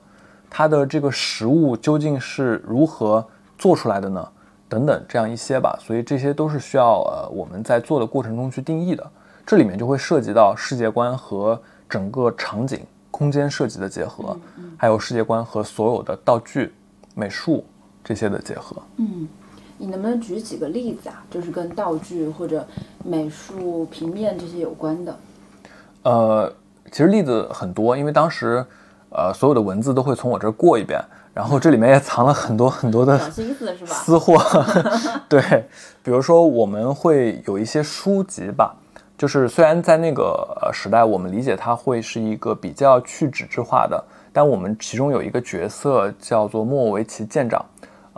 S4: 它的这个食物究竟是如何做出来的呢？等等，这样一些吧。所以这些都是需要呃我们在做的过程中去定义的。这里面就会涉及到世界观和整个场景空间设计的结合，还有世界观和所有的道具、美术这些的结合。
S2: 嗯。你能不能举几个例子啊？就是跟道具或者美术、平面这些有关的。
S4: 呃，其实例子很多，因为当时，呃，所有的文字都会从我这儿过一遍，然后这里面也 藏了很多很多的
S2: 小心思，是吧？
S4: 私货。对，比如说我们会有一些书籍吧，就是虽然在那个时代，我们理解它会是一个比较去纸质化的，但我们其中有一个角色叫做莫维奇舰长。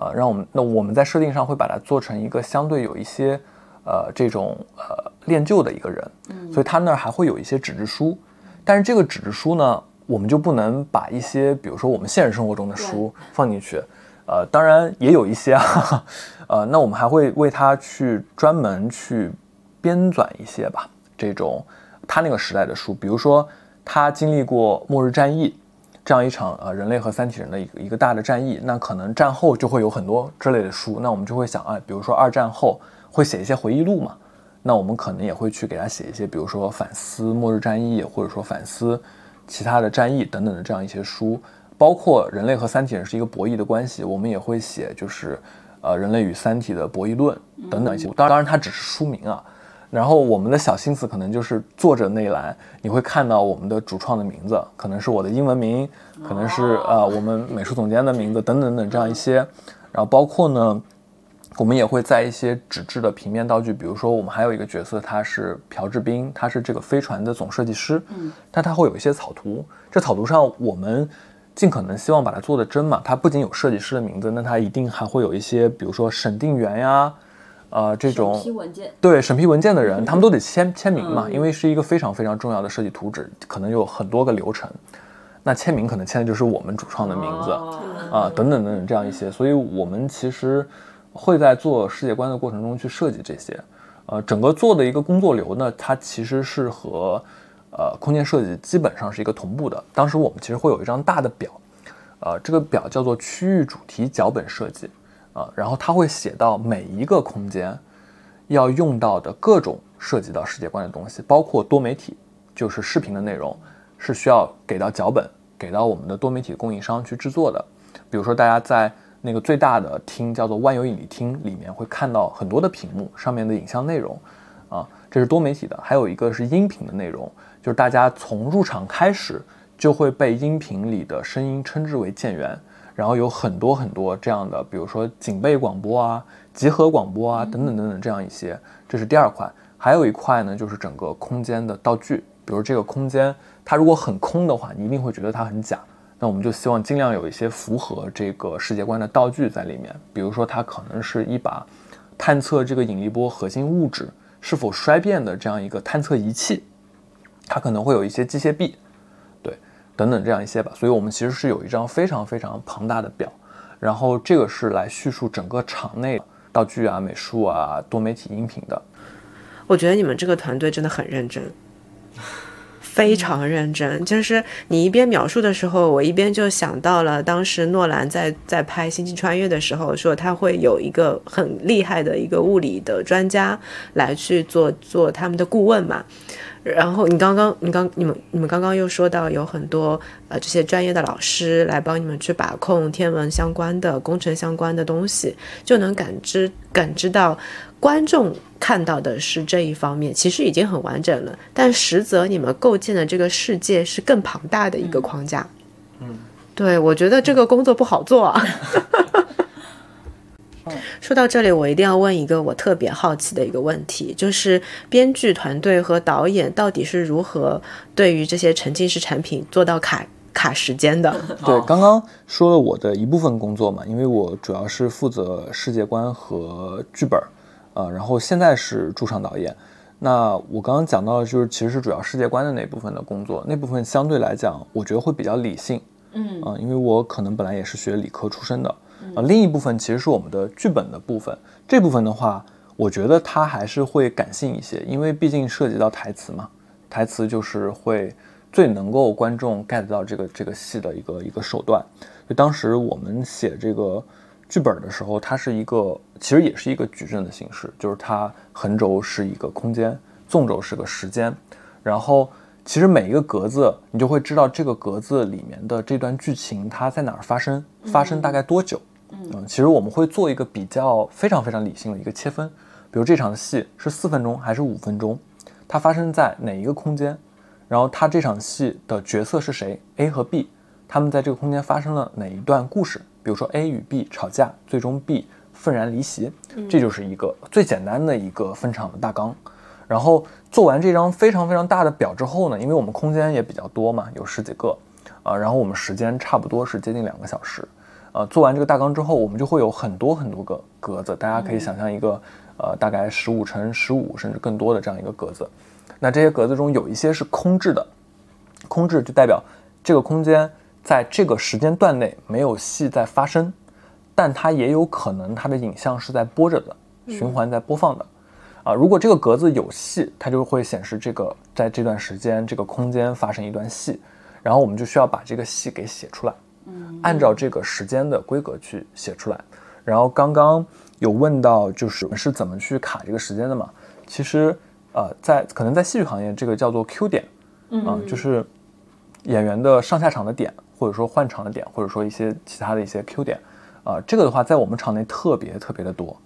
S4: 呃，让我们那我们在设定上会把它做成一个相对有一些，呃，这种呃练就的一个人，所以他那儿还会有一些纸质书，但是这个纸质书呢，我们就不能把一些比如说我们现实生活中的书放进去，呃，当然也有一些啊，呃，那我们还会为他去专门去编纂一些吧，这种他那个时代的书，比如说他经历过末日战役。这样一场呃人类和三体人的一个一个大的战役，那可能战后就会有很多之类的书，那我们就会想啊，比如说二战后会写一些回忆录嘛，那我们可能也会去给他写一些，比如说反思末日战役，或者说反思其他的战役等等的这样一些书，包括人类和三体人是一个博弈的关系，我们也会写就是呃人类与三体的博弈论等等一些，当然它只是书名啊。然后我们的小心思可能就是作者那一栏，你会看到我们的主创的名字，可能是我的英文名，可能是呃我们美术总监的名字等等等这样一些。然后包括呢，我们也会在一些纸质的平面道具，比如说我们还有一个角色，他是朴志斌，他是这个飞船的总设计师，嗯，但他会有一些草图，这草图上我们尽可能希望把它做的真嘛，它不仅有设计师的名字，那它一定还会有一些，比如说审定员呀。呃，这种
S2: 审批文件
S4: 对审批文件的人，他们都得签签名嘛，因为是一个非常非常重要的设计图纸，可能有很多个流程。那签名可能签的就是我们主创的名字啊，等等等等这样一些。所以我们其实会在做世界观的过程中去设计这些。呃，整个做的一个工作流呢，它其实是和呃空间设计基本上是一个同步的。当时我们其实会有一张大的表，呃，这个表叫做区域主题脚本设计。啊，然后他会写到每一个空间要用到的各种涉及到世界观的东西，包括多媒体，就是视频的内容，是需要给到脚本，给到我们的多媒体供应商去制作的。比如说，大家在那个最大的厅叫做万有引力厅里面会看到很多的屏幕上面的影像内容，啊，这是多媒体的。还有一个是音频的内容，就是大家从入场开始就会被音频里的声音称之为键源。然后有很多很多这样的，比如说警备广播啊、集合广播啊等等等等这样一些，这是第二块。还有一块呢，就是整个空间的道具，比如这个空间它如果很空的话，你一定会觉得它很假。那我们就希望尽量有一些符合这个世界观的道具在里面，比如说它可能是一把探测这个引力波核心物质是否衰变的这样一个探测仪器，它可能会有一些机械臂。等等这样一些吧，所以我们其实是有一张非常非常庞大的表，然后这个是来叙述整个场内道具啊、美术啊、多媒体音频的。
S1: 我觉得你们这个团队真的很认真，非常认真。就是你一边描述的时候，我一边就想到了当时诺兰在在拍《星际穿越》的时候，说他会有一个很厉害的一个物理的专家来去做做他们的顾问嘛。然后你刚刚，你刚你们你们刚刚又说到有很多呃这些专业的老师来帮你们去把控天文相关的工程相关的东西，就能感知感知到观众看到的是这一方面，其实已经很完整了。但实则你们构建的这个世界是更庞大的一个框架。嗯，对，我觉得这个工作不好做啊。说到这里，我一定要问一个我特别好奇的一个问题，就是编剧团队和导演到底是如何对于这些沉浸式产品做到卡卡时间的？
S4: 对，刚刚说了我的一部分工作嘛，因为我主要是负责世界观和剧本，呃，然后现在是驻场导演。那我刚刚讲到的就是其实是主要世界观的那部分的工作，那部分相对来讲，我觉得会比较理性，嗯，啊，因为我可能本来也是学理科出身的。啊，另一部分其实是我们的剧本的部分。这部分的话，我觉得它还是会感性一些，因为毕竟涉及到台词嘛。台词就是会最能够观众 get 到这个这个戏的一个一个手段。就当时我们写这个剧本的时候，它是一个其实也是一个矩阵的形式，就是它横轴是一个空间，纵轴是个时间。然后其实每一个格子，你就会知道这个格子里面的这段剧情它在哪儿发生，发生大概多久。嗯，其实我们会做一个比较非常非常理性的一个切分，比如这场戏是四分钟还是五分钟，它发生在哪一个空间，然后它这场戏的角色是谁，A 和 B，他们在这个空间发生了哪一段故事，比如说 A 与 B 吵架，最终 B 愤然离席，这就是一个最简单的一个分场的大纲。然后做完这张非常非常大的表之后呢，因为我们空间也比较多嘛，有十几个，啊，然后我们时间差不多是接近两个小时。呃，做完这个大纲之后，我们就会有很多很多个格子，大家可以想象一个，呃，大概十五乘十五甚至更多的这样一个格子。那这些格子中有一些是空置的，空置就代表这个空间在这个时间段内没有戏在发生，但它也有可能它的影像是在播着的，循环在播放的。啊，如果这个格子有戏，它就会显示这个在这段时间这个空间发生一段戏，然后我们就需要把这个戏给写出来，嗯，按照这个时间的规格去写出来。然后刚刚有问到就是是怎么去卡这个时间的嘛？其实呃，在可能在戏剧行业这个叫做 Q 点，啊，就是演员的上下场的点，或者说换场的点，或者说一些其他的一些 Q 点，啊，这个的话在我们场内特别特别的多。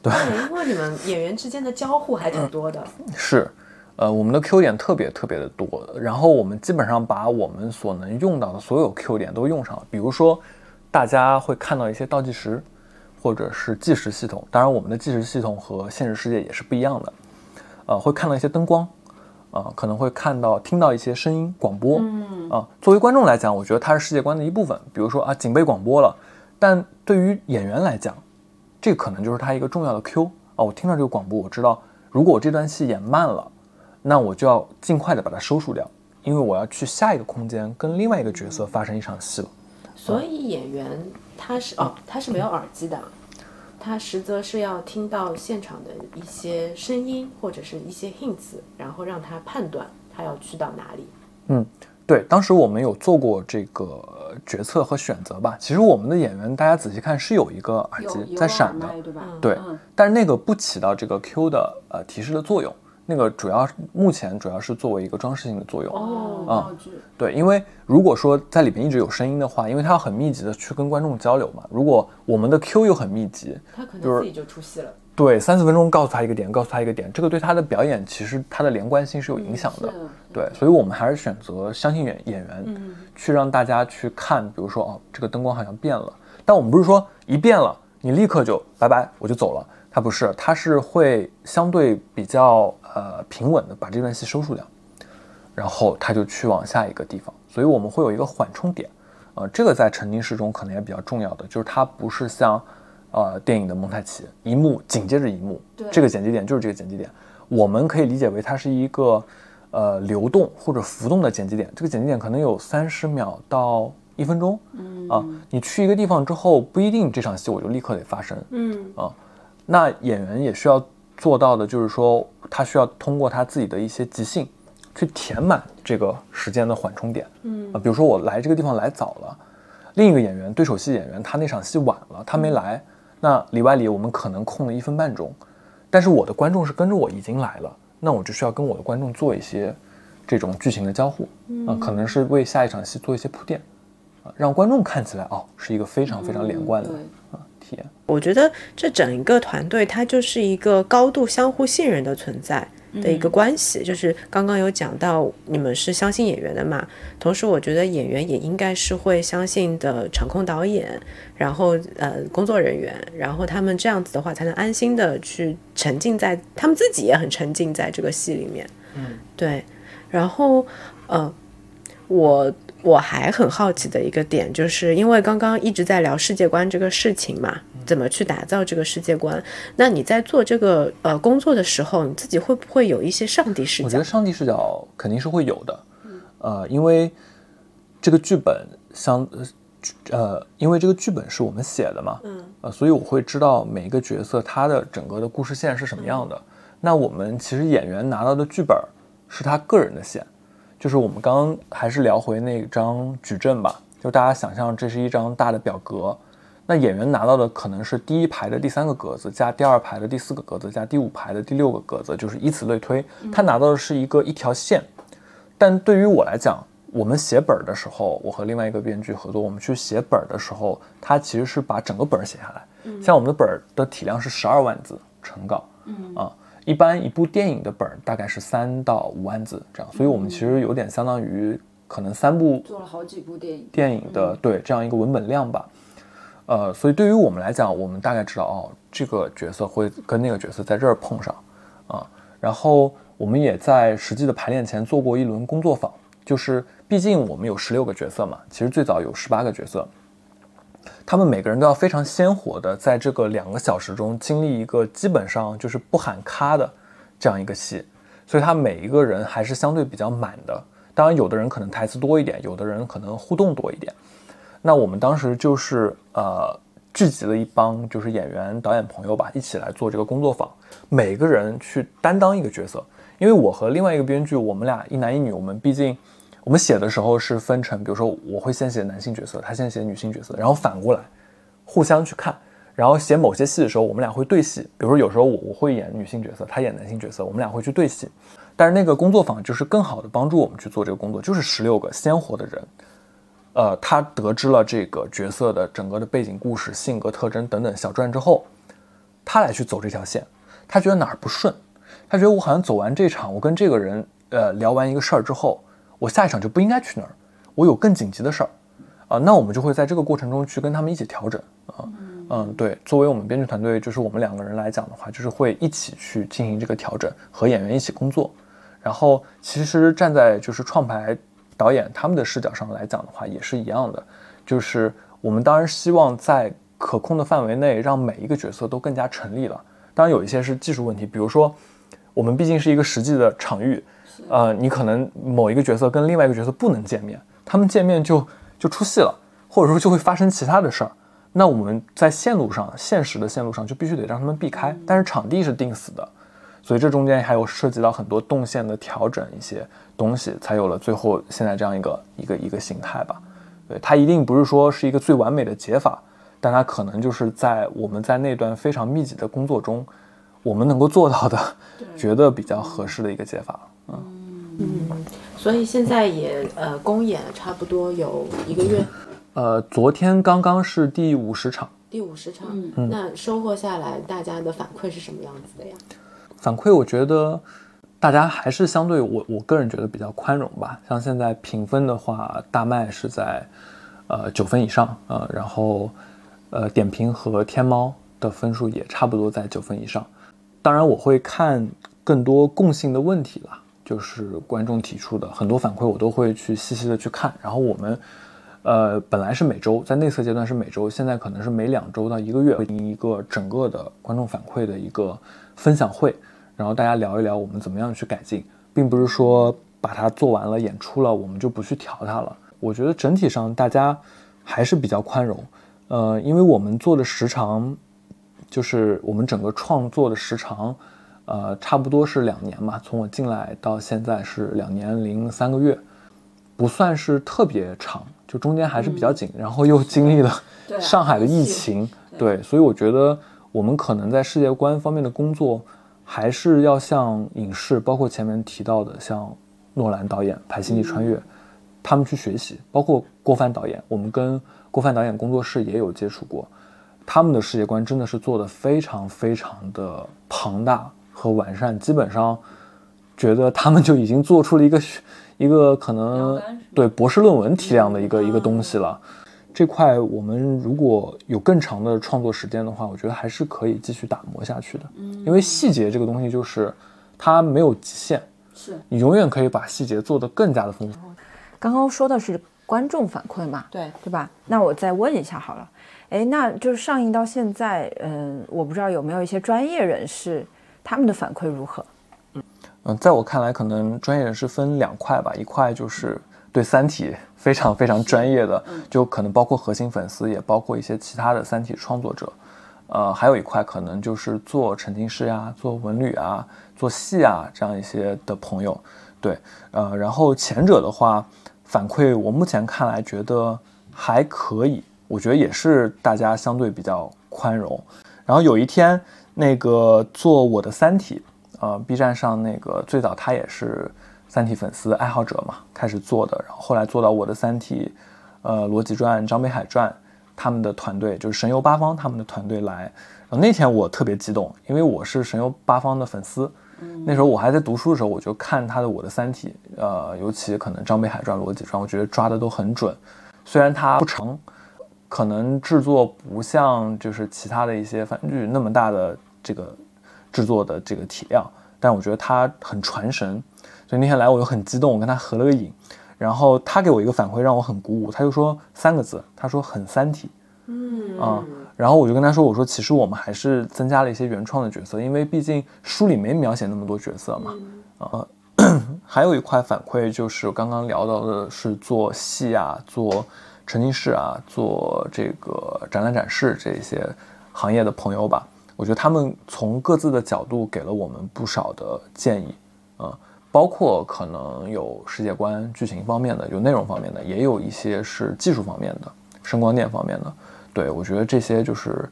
S1: 对，因为你们演员之间的交互还挺多的。
S4: 是，呃，我们的 Q 点特别特别的多，然后我们基本上把我们所能用到的所有 Q 点都用上了。比如说，大家会看到一些倒计时，或者是计时系统。当然，我们的计时系统和现实世界也是不一样的。呃，会看到一些灯光，啊，可能会看到、听到一些声音广播。嗯，啊，作为观众来讲，我觉得它是世界观的一部分。比如说啊，警备广播了，但对于演员来讲，这可能就是他一个重要的 Q 啊！我听到这个广播，我知道如果我这段戏演慢了，那我就要尽快的把它收束掉，因为我要去下一个空间跟另外一个角色发生一场戏了。
S1: 所以演员他是哦，他是没有耳机的，他实则是要听到现场的一些声音或者是一些 hints，然后让他判断他要去到哪里。
S4: 嗯。对，当时我们有做过这个决策和选择吧。其实我们的演员，大家仔细看是有一个耳机在闪的，
S2: 对吧？
S4: 对，但是那个不起到这个 Q 的呃提示的作用。那个主要目前主要是作为一个装饰性的作用
S2: 哦。
S4: 对，因为如果说在里边一直有声音的话，因为它要很密集的去跟观众交流嘛。如果我们的 Q 又很密集，
S1: 他可能自己就出戏了。
S4: 对，三四分钟告诉他一个点，告诉他一个点，这个对他的表演其实他的连贯性是有影响的。对，所以我们还是选择相信演演员，去让大家去看，比如说哦，这个灯光好像变了，但我们不是说一变了你立刻就拜拜我就走了，他不是，它是会相对比较呃平稳的把这段戏收束掉，然后它就去往下一个地方，所以我们会有一个缓冲点，呃，这个在沉浸式中可能也比较重要的，就是它不是像。呃，电影的蒙太奇，一幕紧接着一幕，这个剪辑点就是这个剪辑点，我们可以理解为它是一个呃流动或者浮动的剪辑点。这个剪辑点可能有三十秒到一分钟，嗯啊，你去一个地方之后，不一定这场戏我就立刻得发生，嗯啊，那演员也需要做到的就是说，他需要通过他自己的一些即兴，去填满这个时间的缓冲点，嗯。啊，比如说我来这个地方来早了，另一个演员对手戏演员他那场戏晚了，他没来。那里外里我们可能空了一分半钟，但是我的观众是跟着我已经来了，那我就需要跟我的观众做一些这种剧情的交互，啊，可能是为下一场戏做一些铺垫，啊，让观众看起来哦是一个非常非常连贯的啊
S1: 我觉得这整一个团队它就是一个高度相互信任的存在。的一个关系，就是刚刚有讲到你们是相信演员的嘛，同时我觉得演员也应该是会相信的场控导演，然后呃工作人员，然后他们这样子的话才能安心的去沉浸在，他们自己也很沉浸在这个戏里面，
S4: 嗯，
S1: 对，然后呃我。我还很好奇的一个点，就是因为刚刚一直在聊世界观这个事情嘛，怎么去打造这个世界观？那你在做这个呃工作的时候，你自己会不会有一些上帝视角？
S4: 我觉得上帝视角肯定是会有的，呃，因为这个剧本相呃，因为这个剧本是我们写的嘛，嗯，呃，所以我会知道每一个角色他的整个的故事线是什么样的。那我们其实演员拿到的剧本是他个人的线。就是我们刚刚还是聊回那张矩阵吧，就大家想象这是一张大的表格，那演员拿到的可能是第一排的第三个格子加第二排的第四个格子加第五排的第六个格子，就是以此类推，他拿到的是一个一条线。但对于我来讲，我们写本的时候，我和另外一个编剧合作，我们去写本的时候，他其实是把整个本写下来。像我们的本的体量是十二万字成稿，嗯啊。一般一部电影的本儿大概是三到五万字这样，所以我们其实有点相当于可能三部
S2: 做了好几部电影
S4: 电影的对这样一个文本量吧。呃，所以对于我们来讲，我们大概知道哦，这个角色会跟那个角色在这儿碰上啊。然后我们也在实际的排练前做过一轮工作坊，就是毕竟我们有十六个角色嘛，其实最早有十八个角色，他们每个人都要非常鲜活的在这个两个小时中经历一个基本上就是不喊咔的这样一个戏，所以他每一个人还是相对比较满的。当然，有的人可能台词多一点，有的人可能互动多一点。那我们当时就是呃聚集了一帮就是演员、导演朋友吧，一起来做这个工作坊，每个人去担当一个角色。因为我和另外一个编剧，我们俩一男一女，我们毕竟我们写的时候是分成，比如说我会先写男性角色，他先写女性角色，然后反过来互相去看。然后写某些戏的时候，我们俩会对戏，比如说有时候我我会演女性角色，他演男性角色，我们俩会去对戏。但是那个工作坊就是更好的帮助我们去做这个工作，就是十六个鲜活的人，呃，他得知了这个角色的整个的背景故事、性格特征等等小传之后，他来去走这条线，他觉得哪儿不顺。他觉得我好像走完这场，我跟这个人呃聊完一个事儿之后，我下一场就不应该去那儿，我有更紧急的事儿，啊，那我们就会在这个过程中去跟他们一起调整。啊，嗯，对，作为我们编剧团队，就是我们两个人来讲的话，就是会一起去进行这个调整，和演员一起工作，然后其实站在就是创牌导演他们的视角上来讲的话，也是一样的，就是我们当然希望在可控的范围内，让每一个角色都更加成立了，当然有一些是技术问题，比如说。我们毕竟是一个实际的场域，呃，你可能某一个角色跟另外一个角色不能见面，他们见面就就出戏了，或者说就会发生其他的事儿。那我们在线路上，现实的线路上就必须得让他们避开。但是场地是定死的，所以这中间还有涉及到很多动线的调整一些东西，才有了最后现在这样一个一个一个形态吧。对，它一定不是说是一个最完美的解法，但它可能就是在我们在那段非常密集的工作中。我们能够做到的，觉得比较合适的一个解法，
S1: 嗯。嗯，所以现在也呃公演差不多有一个月，
S4: 呃，昨天刚刚是第五十场，
S1: 第五十场，嗯，那收获下来，大家的反馈是什么样子的呀？
S4: 反馈我觉得大家还是相对我我个人觉得比较宽容吧，像现在评分的话，大麦是在呃九分以上，呃，然后呃点评和天猫的分数也差不多在九分以上。当然，我会看更多共性的问题了，就是观众提出的很多反馈，我都会去细细的去看。然后我们，呃，本来是每周，在内测阶段是每周，现在可能是每两周到一个月，会进行一个整个的观众反馈的一个分享会，然后大家聊一聊我们怎么样去改进，并不是说把它做完了演出了，我们就不去调它了。我觉得整体上大家还是比较宽容，呃，因为我们做的时长。就是我们整个创作的时长，呃，差不多是两年嘛。从我进来到现在是两年零三个月，不算是特别长，就中间还是比较紧。然后又经历了上海的疫情，对，所以我觉得我们可能在世界观方面的工作，还是要向影视，包括前面提到的像诺兰导演拍《星际穿越》，他们去学习，包括郭帆导演，我们跟郭帆导演工作室也有接触过。他们的世界观真的是做的非常非常的庞大和完善，基本上觉得他们就已经做出了一个一个可能对博士论文体量的一个一个东西了。这块我们如果有更长的创作时间的话，我觉得还是可以继续打磨下去的。嗯，因为细节这个东西就是它没有极限，
S1: 是
S4: 你永远可以把细节做得更加的丰富。
S2: 刚刚说的是观众反馈嘛？
S1: 对，
S2: 对吧？那我再问一下好了。哎，那就是上映到现在，嗯，我不知道有没有一些专业人士，他们的反馈如何？
S4: 嗯嗯，在我看来，可能专业人士分两块吧，一块就是对《三体》非常非常专业的，就可能包括核心粉丝，也包括一些其他的《三体》创作者，呃，还有一块可能就是做沉浸式呀、做文旅啊、做戏啊这样一些的朋友，对，呃，然后前者的话，反馈我目前看来觉得还可以。我觉得也是大家相对比较宽容，然后有一天那个做我的《三体》，呃，B 站上那个最早他也是《三体》粉丝爱好者嘛，开始做的，然后后来做到我的《三体》，呃，罗辑传、张北海传，他们的团队就是神游八方他们的团队来，然后那天我特别激动，因为我是神游八方的粉丝，那时候我还在读书的时候，我就看他的我的《三体》，呃，尤其可能张北海传、罗辑传，我觉得抓的都很准，虽然它不成。可能制作不像就是其他的一些番剧那么大的这个制作的这个体量，但我觉得他很传神，所以那天来我就很激动，我跟他合了个影，然后他给我一个反馈让我很鼓舞，他就说三个字，他说很三体，嗯。啊，然后我就跟他说，我说其实我们还是增加了一些原创的角色，因为毕竟书里没描写那么多角色嘛。啊，还有一块反馈就是刚刚聊到的是做戏啊，做沉浸式啊，做这个展览展示这些行业的朋友吧，我觉得他们从各自的角度给了我们不少的建议啊。包括可能有世界观、剧情方面的，有内容方面的，也有一些是技术方面的、声光电方面的。对我觉得这些就是，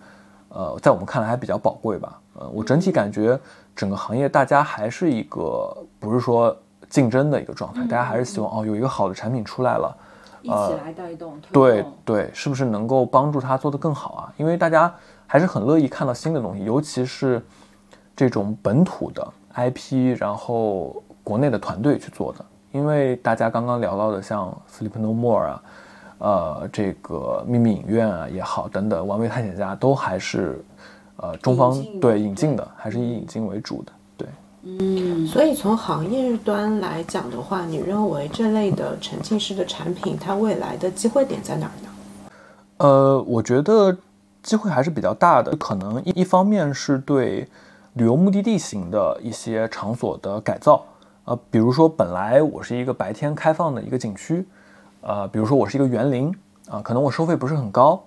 S4: 呃，在我们看来还比较宝贵吧。呃，我整体感觉整个行业大家还是一个不是说竞争的一个状态，大家还是希望哦有一个好的产品出来了，
S2: 一起来带动。
S4: 对对，是不是能够帮助他做得更好啊？因为大家还是很乐意看到新的东西，尤其是这种本土的 IP，然后。国内的团队去做的，因为大家刚刚聊到的像《Sleep No More》啊，呃，这个《秘密影院》啊也好，等等，《完美探险家》都还是，呃，中方对引进的，还是以引进为主的，对。
S1: 嗯，所以从行业端来讲的话，你认为这类的沉浸式的产品，它未来的机会点在哪儿呢？
S4: 呃，我觉得机会还是比较大的，可能一一方面是对旅游目的地型的一些场所的改造。呃，比如说，本来我是一个白天开放的一个景区，呃，比如说我是一个园林，啊，可能我收费不是很高，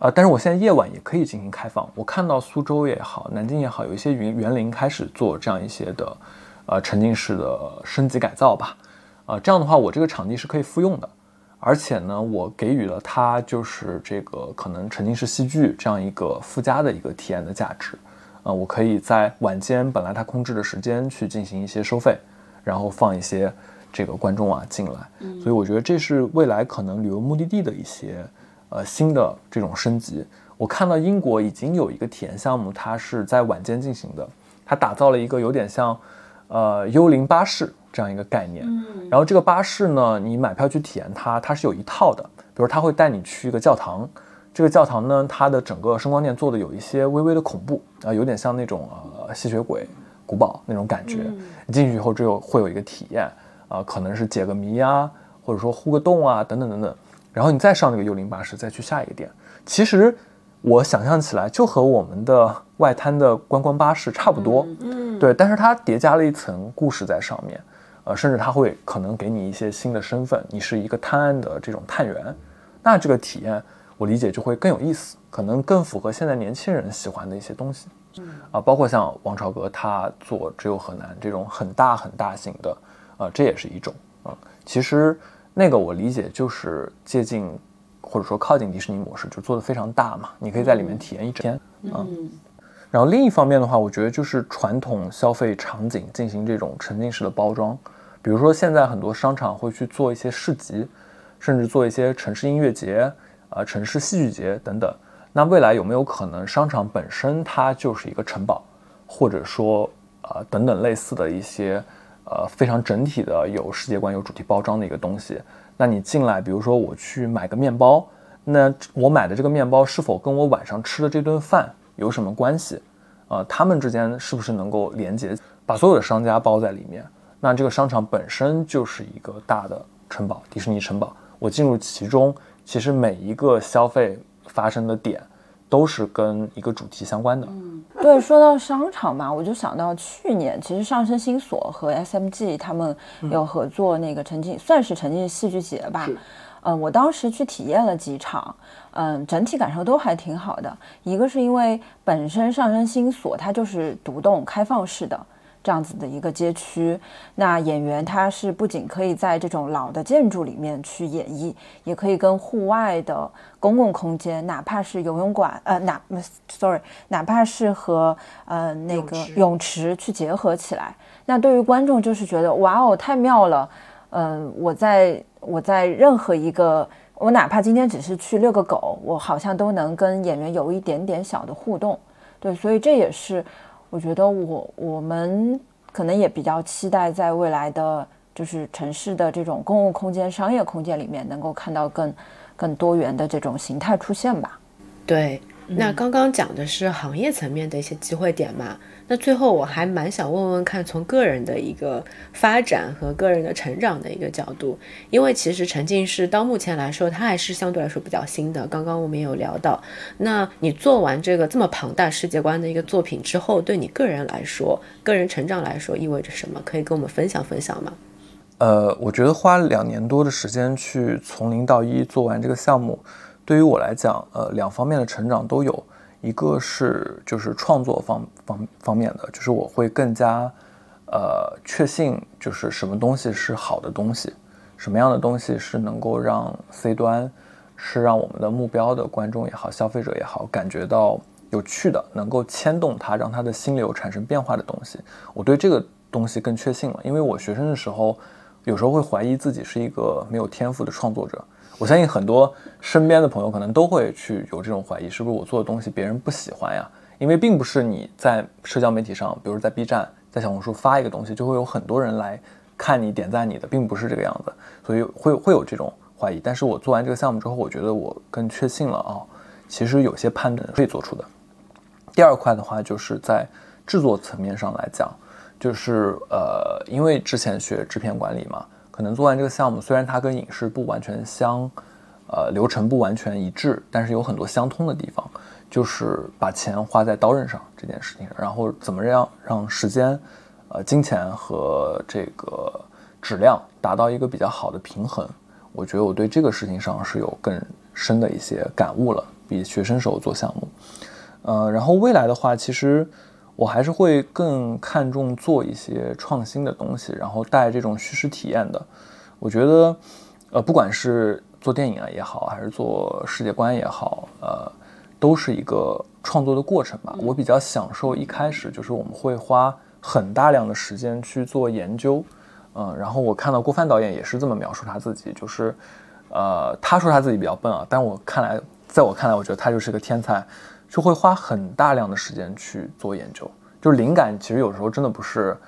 S4: 呃，但是我现在夜晚也可以进行开放。我看到苏州也好，南京也好，有一些园园林开始做这样一些的，呃，沉浸式的升级改造吧，啊，这样的话，我这个场地是可以复用的，而且呢，我给予了它就是这个可能沉浸式戏剧这样一个附加的一个体验的价值。啊，我可以在晚间本来他空置的时间去进行一些收费，然后放一些这个观众啊进来，所以我觉得这是未来可能旅游目的地的一些呃新的这种升级。我看到英国已经有一个体验项目，它是在晚间进行的，它打造了一个有点像呃幽灵巴士这样一个概念。然后这个巴士呢，你买票去体验它，它是有一套的，比如它会带你去一个教堂。这个教堂呢，它的整个声光电做的有一些微微的恐怖啊，有点像那种呃吸血鬼古堡那种感觉。你进去以后，只有会有一个体验啊，可能是解个谜啊，或者说呼个洞啊，等等等等。然后你再上那个幽灵巴士，再去下一个点。其实我想象起来，就和我们的外滩的观光巴士差不多。嗯，对。但是它叠加了一层故事在上面，呃，甚至它会可能给你一些新的身份，你是一个探案的这种探员，那这个体验。我理解就会更有意思，可能更符合现在年轻人喜欢的一些东西，啊，包括像王朝哥他做只有河南这种很大很大型的，啊，这也是一种啊。其实那个我理解就是接近或者说靠近迪士尼模式，就做的非常大嘛，你可以在里面体验一整天嗯。然后另一方面的话，我觉得就是传统消费场景进行这种沉浸式的包装，比如说现在很多商场会去做一些市集，甚至做一些城市音乐节。啊，城市戏剧节等等，那未来有没有可能商场本身它就是一个城堡，或者说啊等等类似的一些呃非常整体的有世界观、有主题包装的一个东西？那你进来，比如说我去买个面包，那我买的这个面包是否跟我晚上吃的这顿饭有什么关系？啊，他们之间是不是能够连接，把所有的商家包在里面？那这个商场本身就是一个大的城堡，迪士尼城堡，我进入其中。其实每一个消费发生的点，都是跟一个主题相关的。
S2: 嗯，对，说到商场吧，我就想到去年，其实上升新所和 SMG 他们有合作那个沉浸，算是沉浸戏剧节吧。嗯，我当时去体验了几场，嗯，整体感受都还挺好的。一个是因为本身上升新所它就是独栋开放式的。这样子的一个街区，那演员他是不仅可以在这种老的建筑里面去演绎，也可以跟户外的公共空间，哪怕是游泳馆，呃，哪，sorry，哪怕是和呃那个泳池去结合起来。那对于观众就是觉得哇哦，太妙了。嗯，我在我在任何一个，我哪怕今天只是去遛个狗，我好像都能跟演员有一点点小的互动。对，所以这也是。我觉得我我们可能也比较期待在未来的就是城市的这种公共空间、商业空间里面，能够看到更更多元的这种形态出现吧。
S1: 对，那刚刚讲的是行业层面的一些机会点嘛？那最后我还蛮想问问看，从个人的一个发展和个人的成长的一个角度，因为其实沉浸式到目前来说，它还是相对来说比较新的。刚刚我们也有聊到，那你做完这个这么庞大世界观的一个作品之后，对你个人来说，个人成长来说意味着什么？可以跟我们分享分享吗？
S4: 呃，我觉得花两年多的时间去从零到一做完这个项目，对于我来讲，呃，两方面的成长都有。一个是就是创作方方方面的，就是我会更加，呃，确信就是什么东西是好的东西，什么样的东西是能够让 C 端，是让我们的目标的观众也好，消费者也好，感觉到有趣的，能够牵动他，让他的心流产生变化的东西。我对这个东西更确信了，因为我学生的时候，有时候会怀疑自己是一个没有天赋的创作者。我相信很多身边的朋友可能都会去有这种怀疑，是不是我做的东西别人不喜欢呀？因为并不是你在社交媒体上，比如在 B 站、在小红书发一个东西，就会有很多人来看你、点赞你的，并不是这个样子，所以会会有这种怀疑。但是我做完这个项目之后，我觉得我更确信了啊，其实有些判断可以做出的。第二块的话，就是在制作层面上来讲，就是呃，因为之前学制片管理嘛。可能做完这个项目，虽然它跟影视不完全相，呃，流程不完全一致，但是有很多相通的地方，就是把钱花在刀刃上这件事情上，然后怎么样让时间、呃，金钱和这个质量达到一个比较好的平衡。我觉得我对这个事情上是有更深的一些感悟了，比学生时候做项目，呃，然后未来的话，其实。我还是会更看重做一些创新的东西，然后带这种叙事体验的。我觉得，呃，不管是做电影啊也好，还是做世界观也好，呃，都是一个创作的过程吧。我比较享受一开始就是我们会花很大量的时间去做研究，嗯，然后我看到郭帆导演也是这么描述他自己，就是，呃，他说他自己比较笨啊，但我看来，在我看来，我觉得他就是个天才。就会花很大量的时间去做研究，就是灵感其实有时候真的不是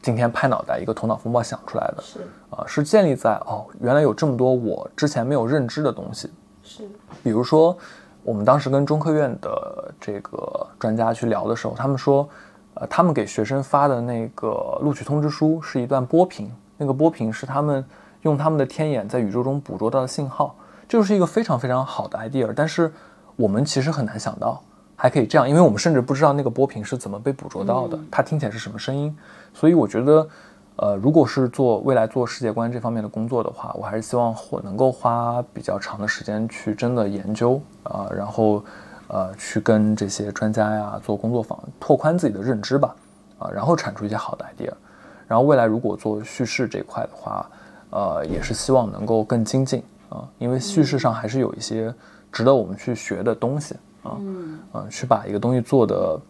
S4: 今天拍脑袋一个头脑风暴想出来的，
S1: 是。
S4: 啊，是建立在哦，原来有这么多我之前没有认知的东西，
S1: 是，
S4: 比如说我们当时跟中科院的这个专家去聊的时候，他们说，呃，他们给学生发的那个录取通知书是一段波频，那个波频是他们用他们的天眼在宇宙中捕捉到的信号，这就是一个非常非常好的 idea，但是。我们其实很难想到还可以这样，因为我们甚至不知道那个波频是怎么被捕捉到的，它听起来是什么声音。所以我觉得，呃，如果是做未来做世界观这方面的工作的话，我还是希望我能够花比较长的时间去真的研究啊，然后呃去跟这些专家呀做工作坊，拓宽自己的认知吧，啊，然后产出一些好的 idea。然后未来如果做叙事这块的话，呃，也是希望能够更精进啊，因为叙事上还是有一些。值得我们去学的东西啊，嗯，去把一个东西做得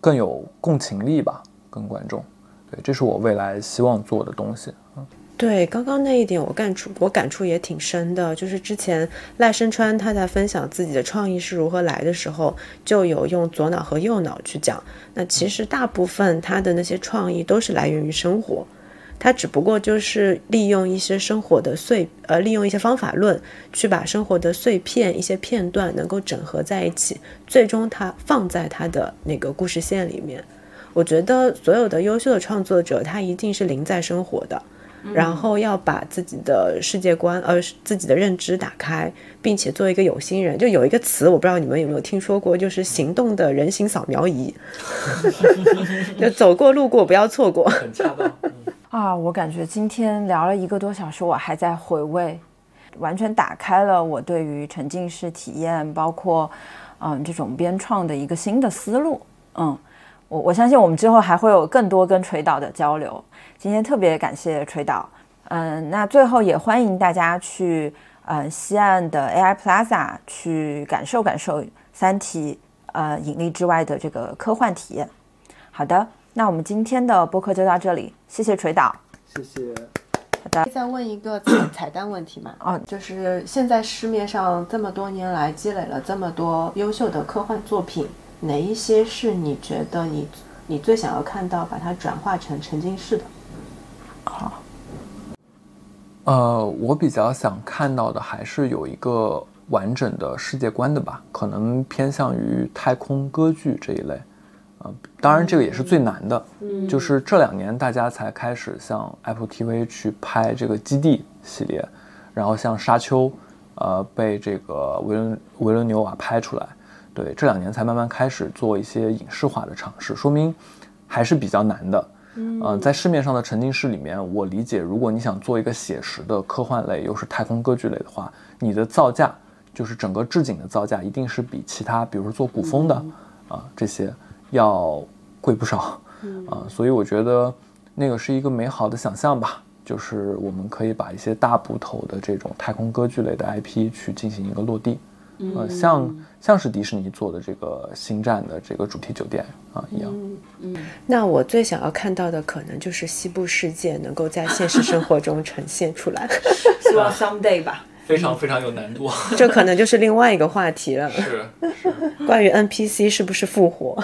S4: 更有共情力吧，跟观众，对，这是我未来希望做的东西。嗯，
S1: 对，刚刚那一点我感触，我感触也挺深的，就是之前赖声川他在分享自己的创意是如何来的时候，就有用左脑和右脑去讲。那其实大部分他的那些创意都是来源于生活。他只不过就是利用一些生活的碎，呃，利用一些方法论去把生活的碎片、一些片段能够整合在一起，最终他放在他的那个故事线里面。我觉得所有的优秀的创作者，他一定是临在生活的，然后要把自己的世界观，呃，自己的认知打开，并且做一个有心人。就有一个词，我不知道你们有没有听说过，就是行动的人形扫描仪，就走过路过不要错过。
S4: 很恰当。
S2: 啊，我感觉今天聊了一个多小时，我还在回味，完全打开了我对于沉浸式体验，包括嗯这种编创的一个新的思路。嗯，我我相信我们之后还会有更多跟锤导的交流。今天特别感谢锤导。嗯，那最后也欢迎大家去嗯西岸的 AI Plaza 去感受感受《三体》呃引力之外的这个科幻体验。好的。那我们今天的播客就到这里，谢谢锤导，
S4: 谢谢。
S2: 好的，
S1: 再问一个彩 蛋问题嘛？啊，就是现在市面上这么多年来积累了这么多优秀的科幻作品，哪一些是你觉得你你最想要看到把它转化成沉浸式的？
S2: 好，
S4: 呃，我比较想看到的还是有一个完整的世界观的吧，可能偏向于太空歌剧这一类。啊，当然这个也是最难的，就是这两年大家才开始向 Apple TV 去拍这个《基地》系列，然后像《沙丘》，呃，被这个维伦维伦纽瓦拍出来，对，这两年才慢慢开始做一些影视化的尝试，说明还是比较难的。嗯，在市面上的沉浸式里面，我理解，如果你想做一个写实的科幻类，又是太空歌剧类的话，你的造价，就是整个置景的造价，一定是比其他，比如说做古风的啊这些。要贵不少，啊，所以我觉得那个是一个美好的想象吧，就是我们可以把一些大部头的这种太空歌剧类的 IP 去进行一个落地，呃，像像是迪士尼做的这个星战的这个主题酒店啊一样。
S1: 嗯，那我最想要看到的可能就是西部世界能够在现实生活中呈现出来，
S2: 希望 someday 吧。
S4: 非常非常有难度，
S1: 这可能就是另外一个话题了。
S4: 是是，
S1: 关于 NPC 是不是复活？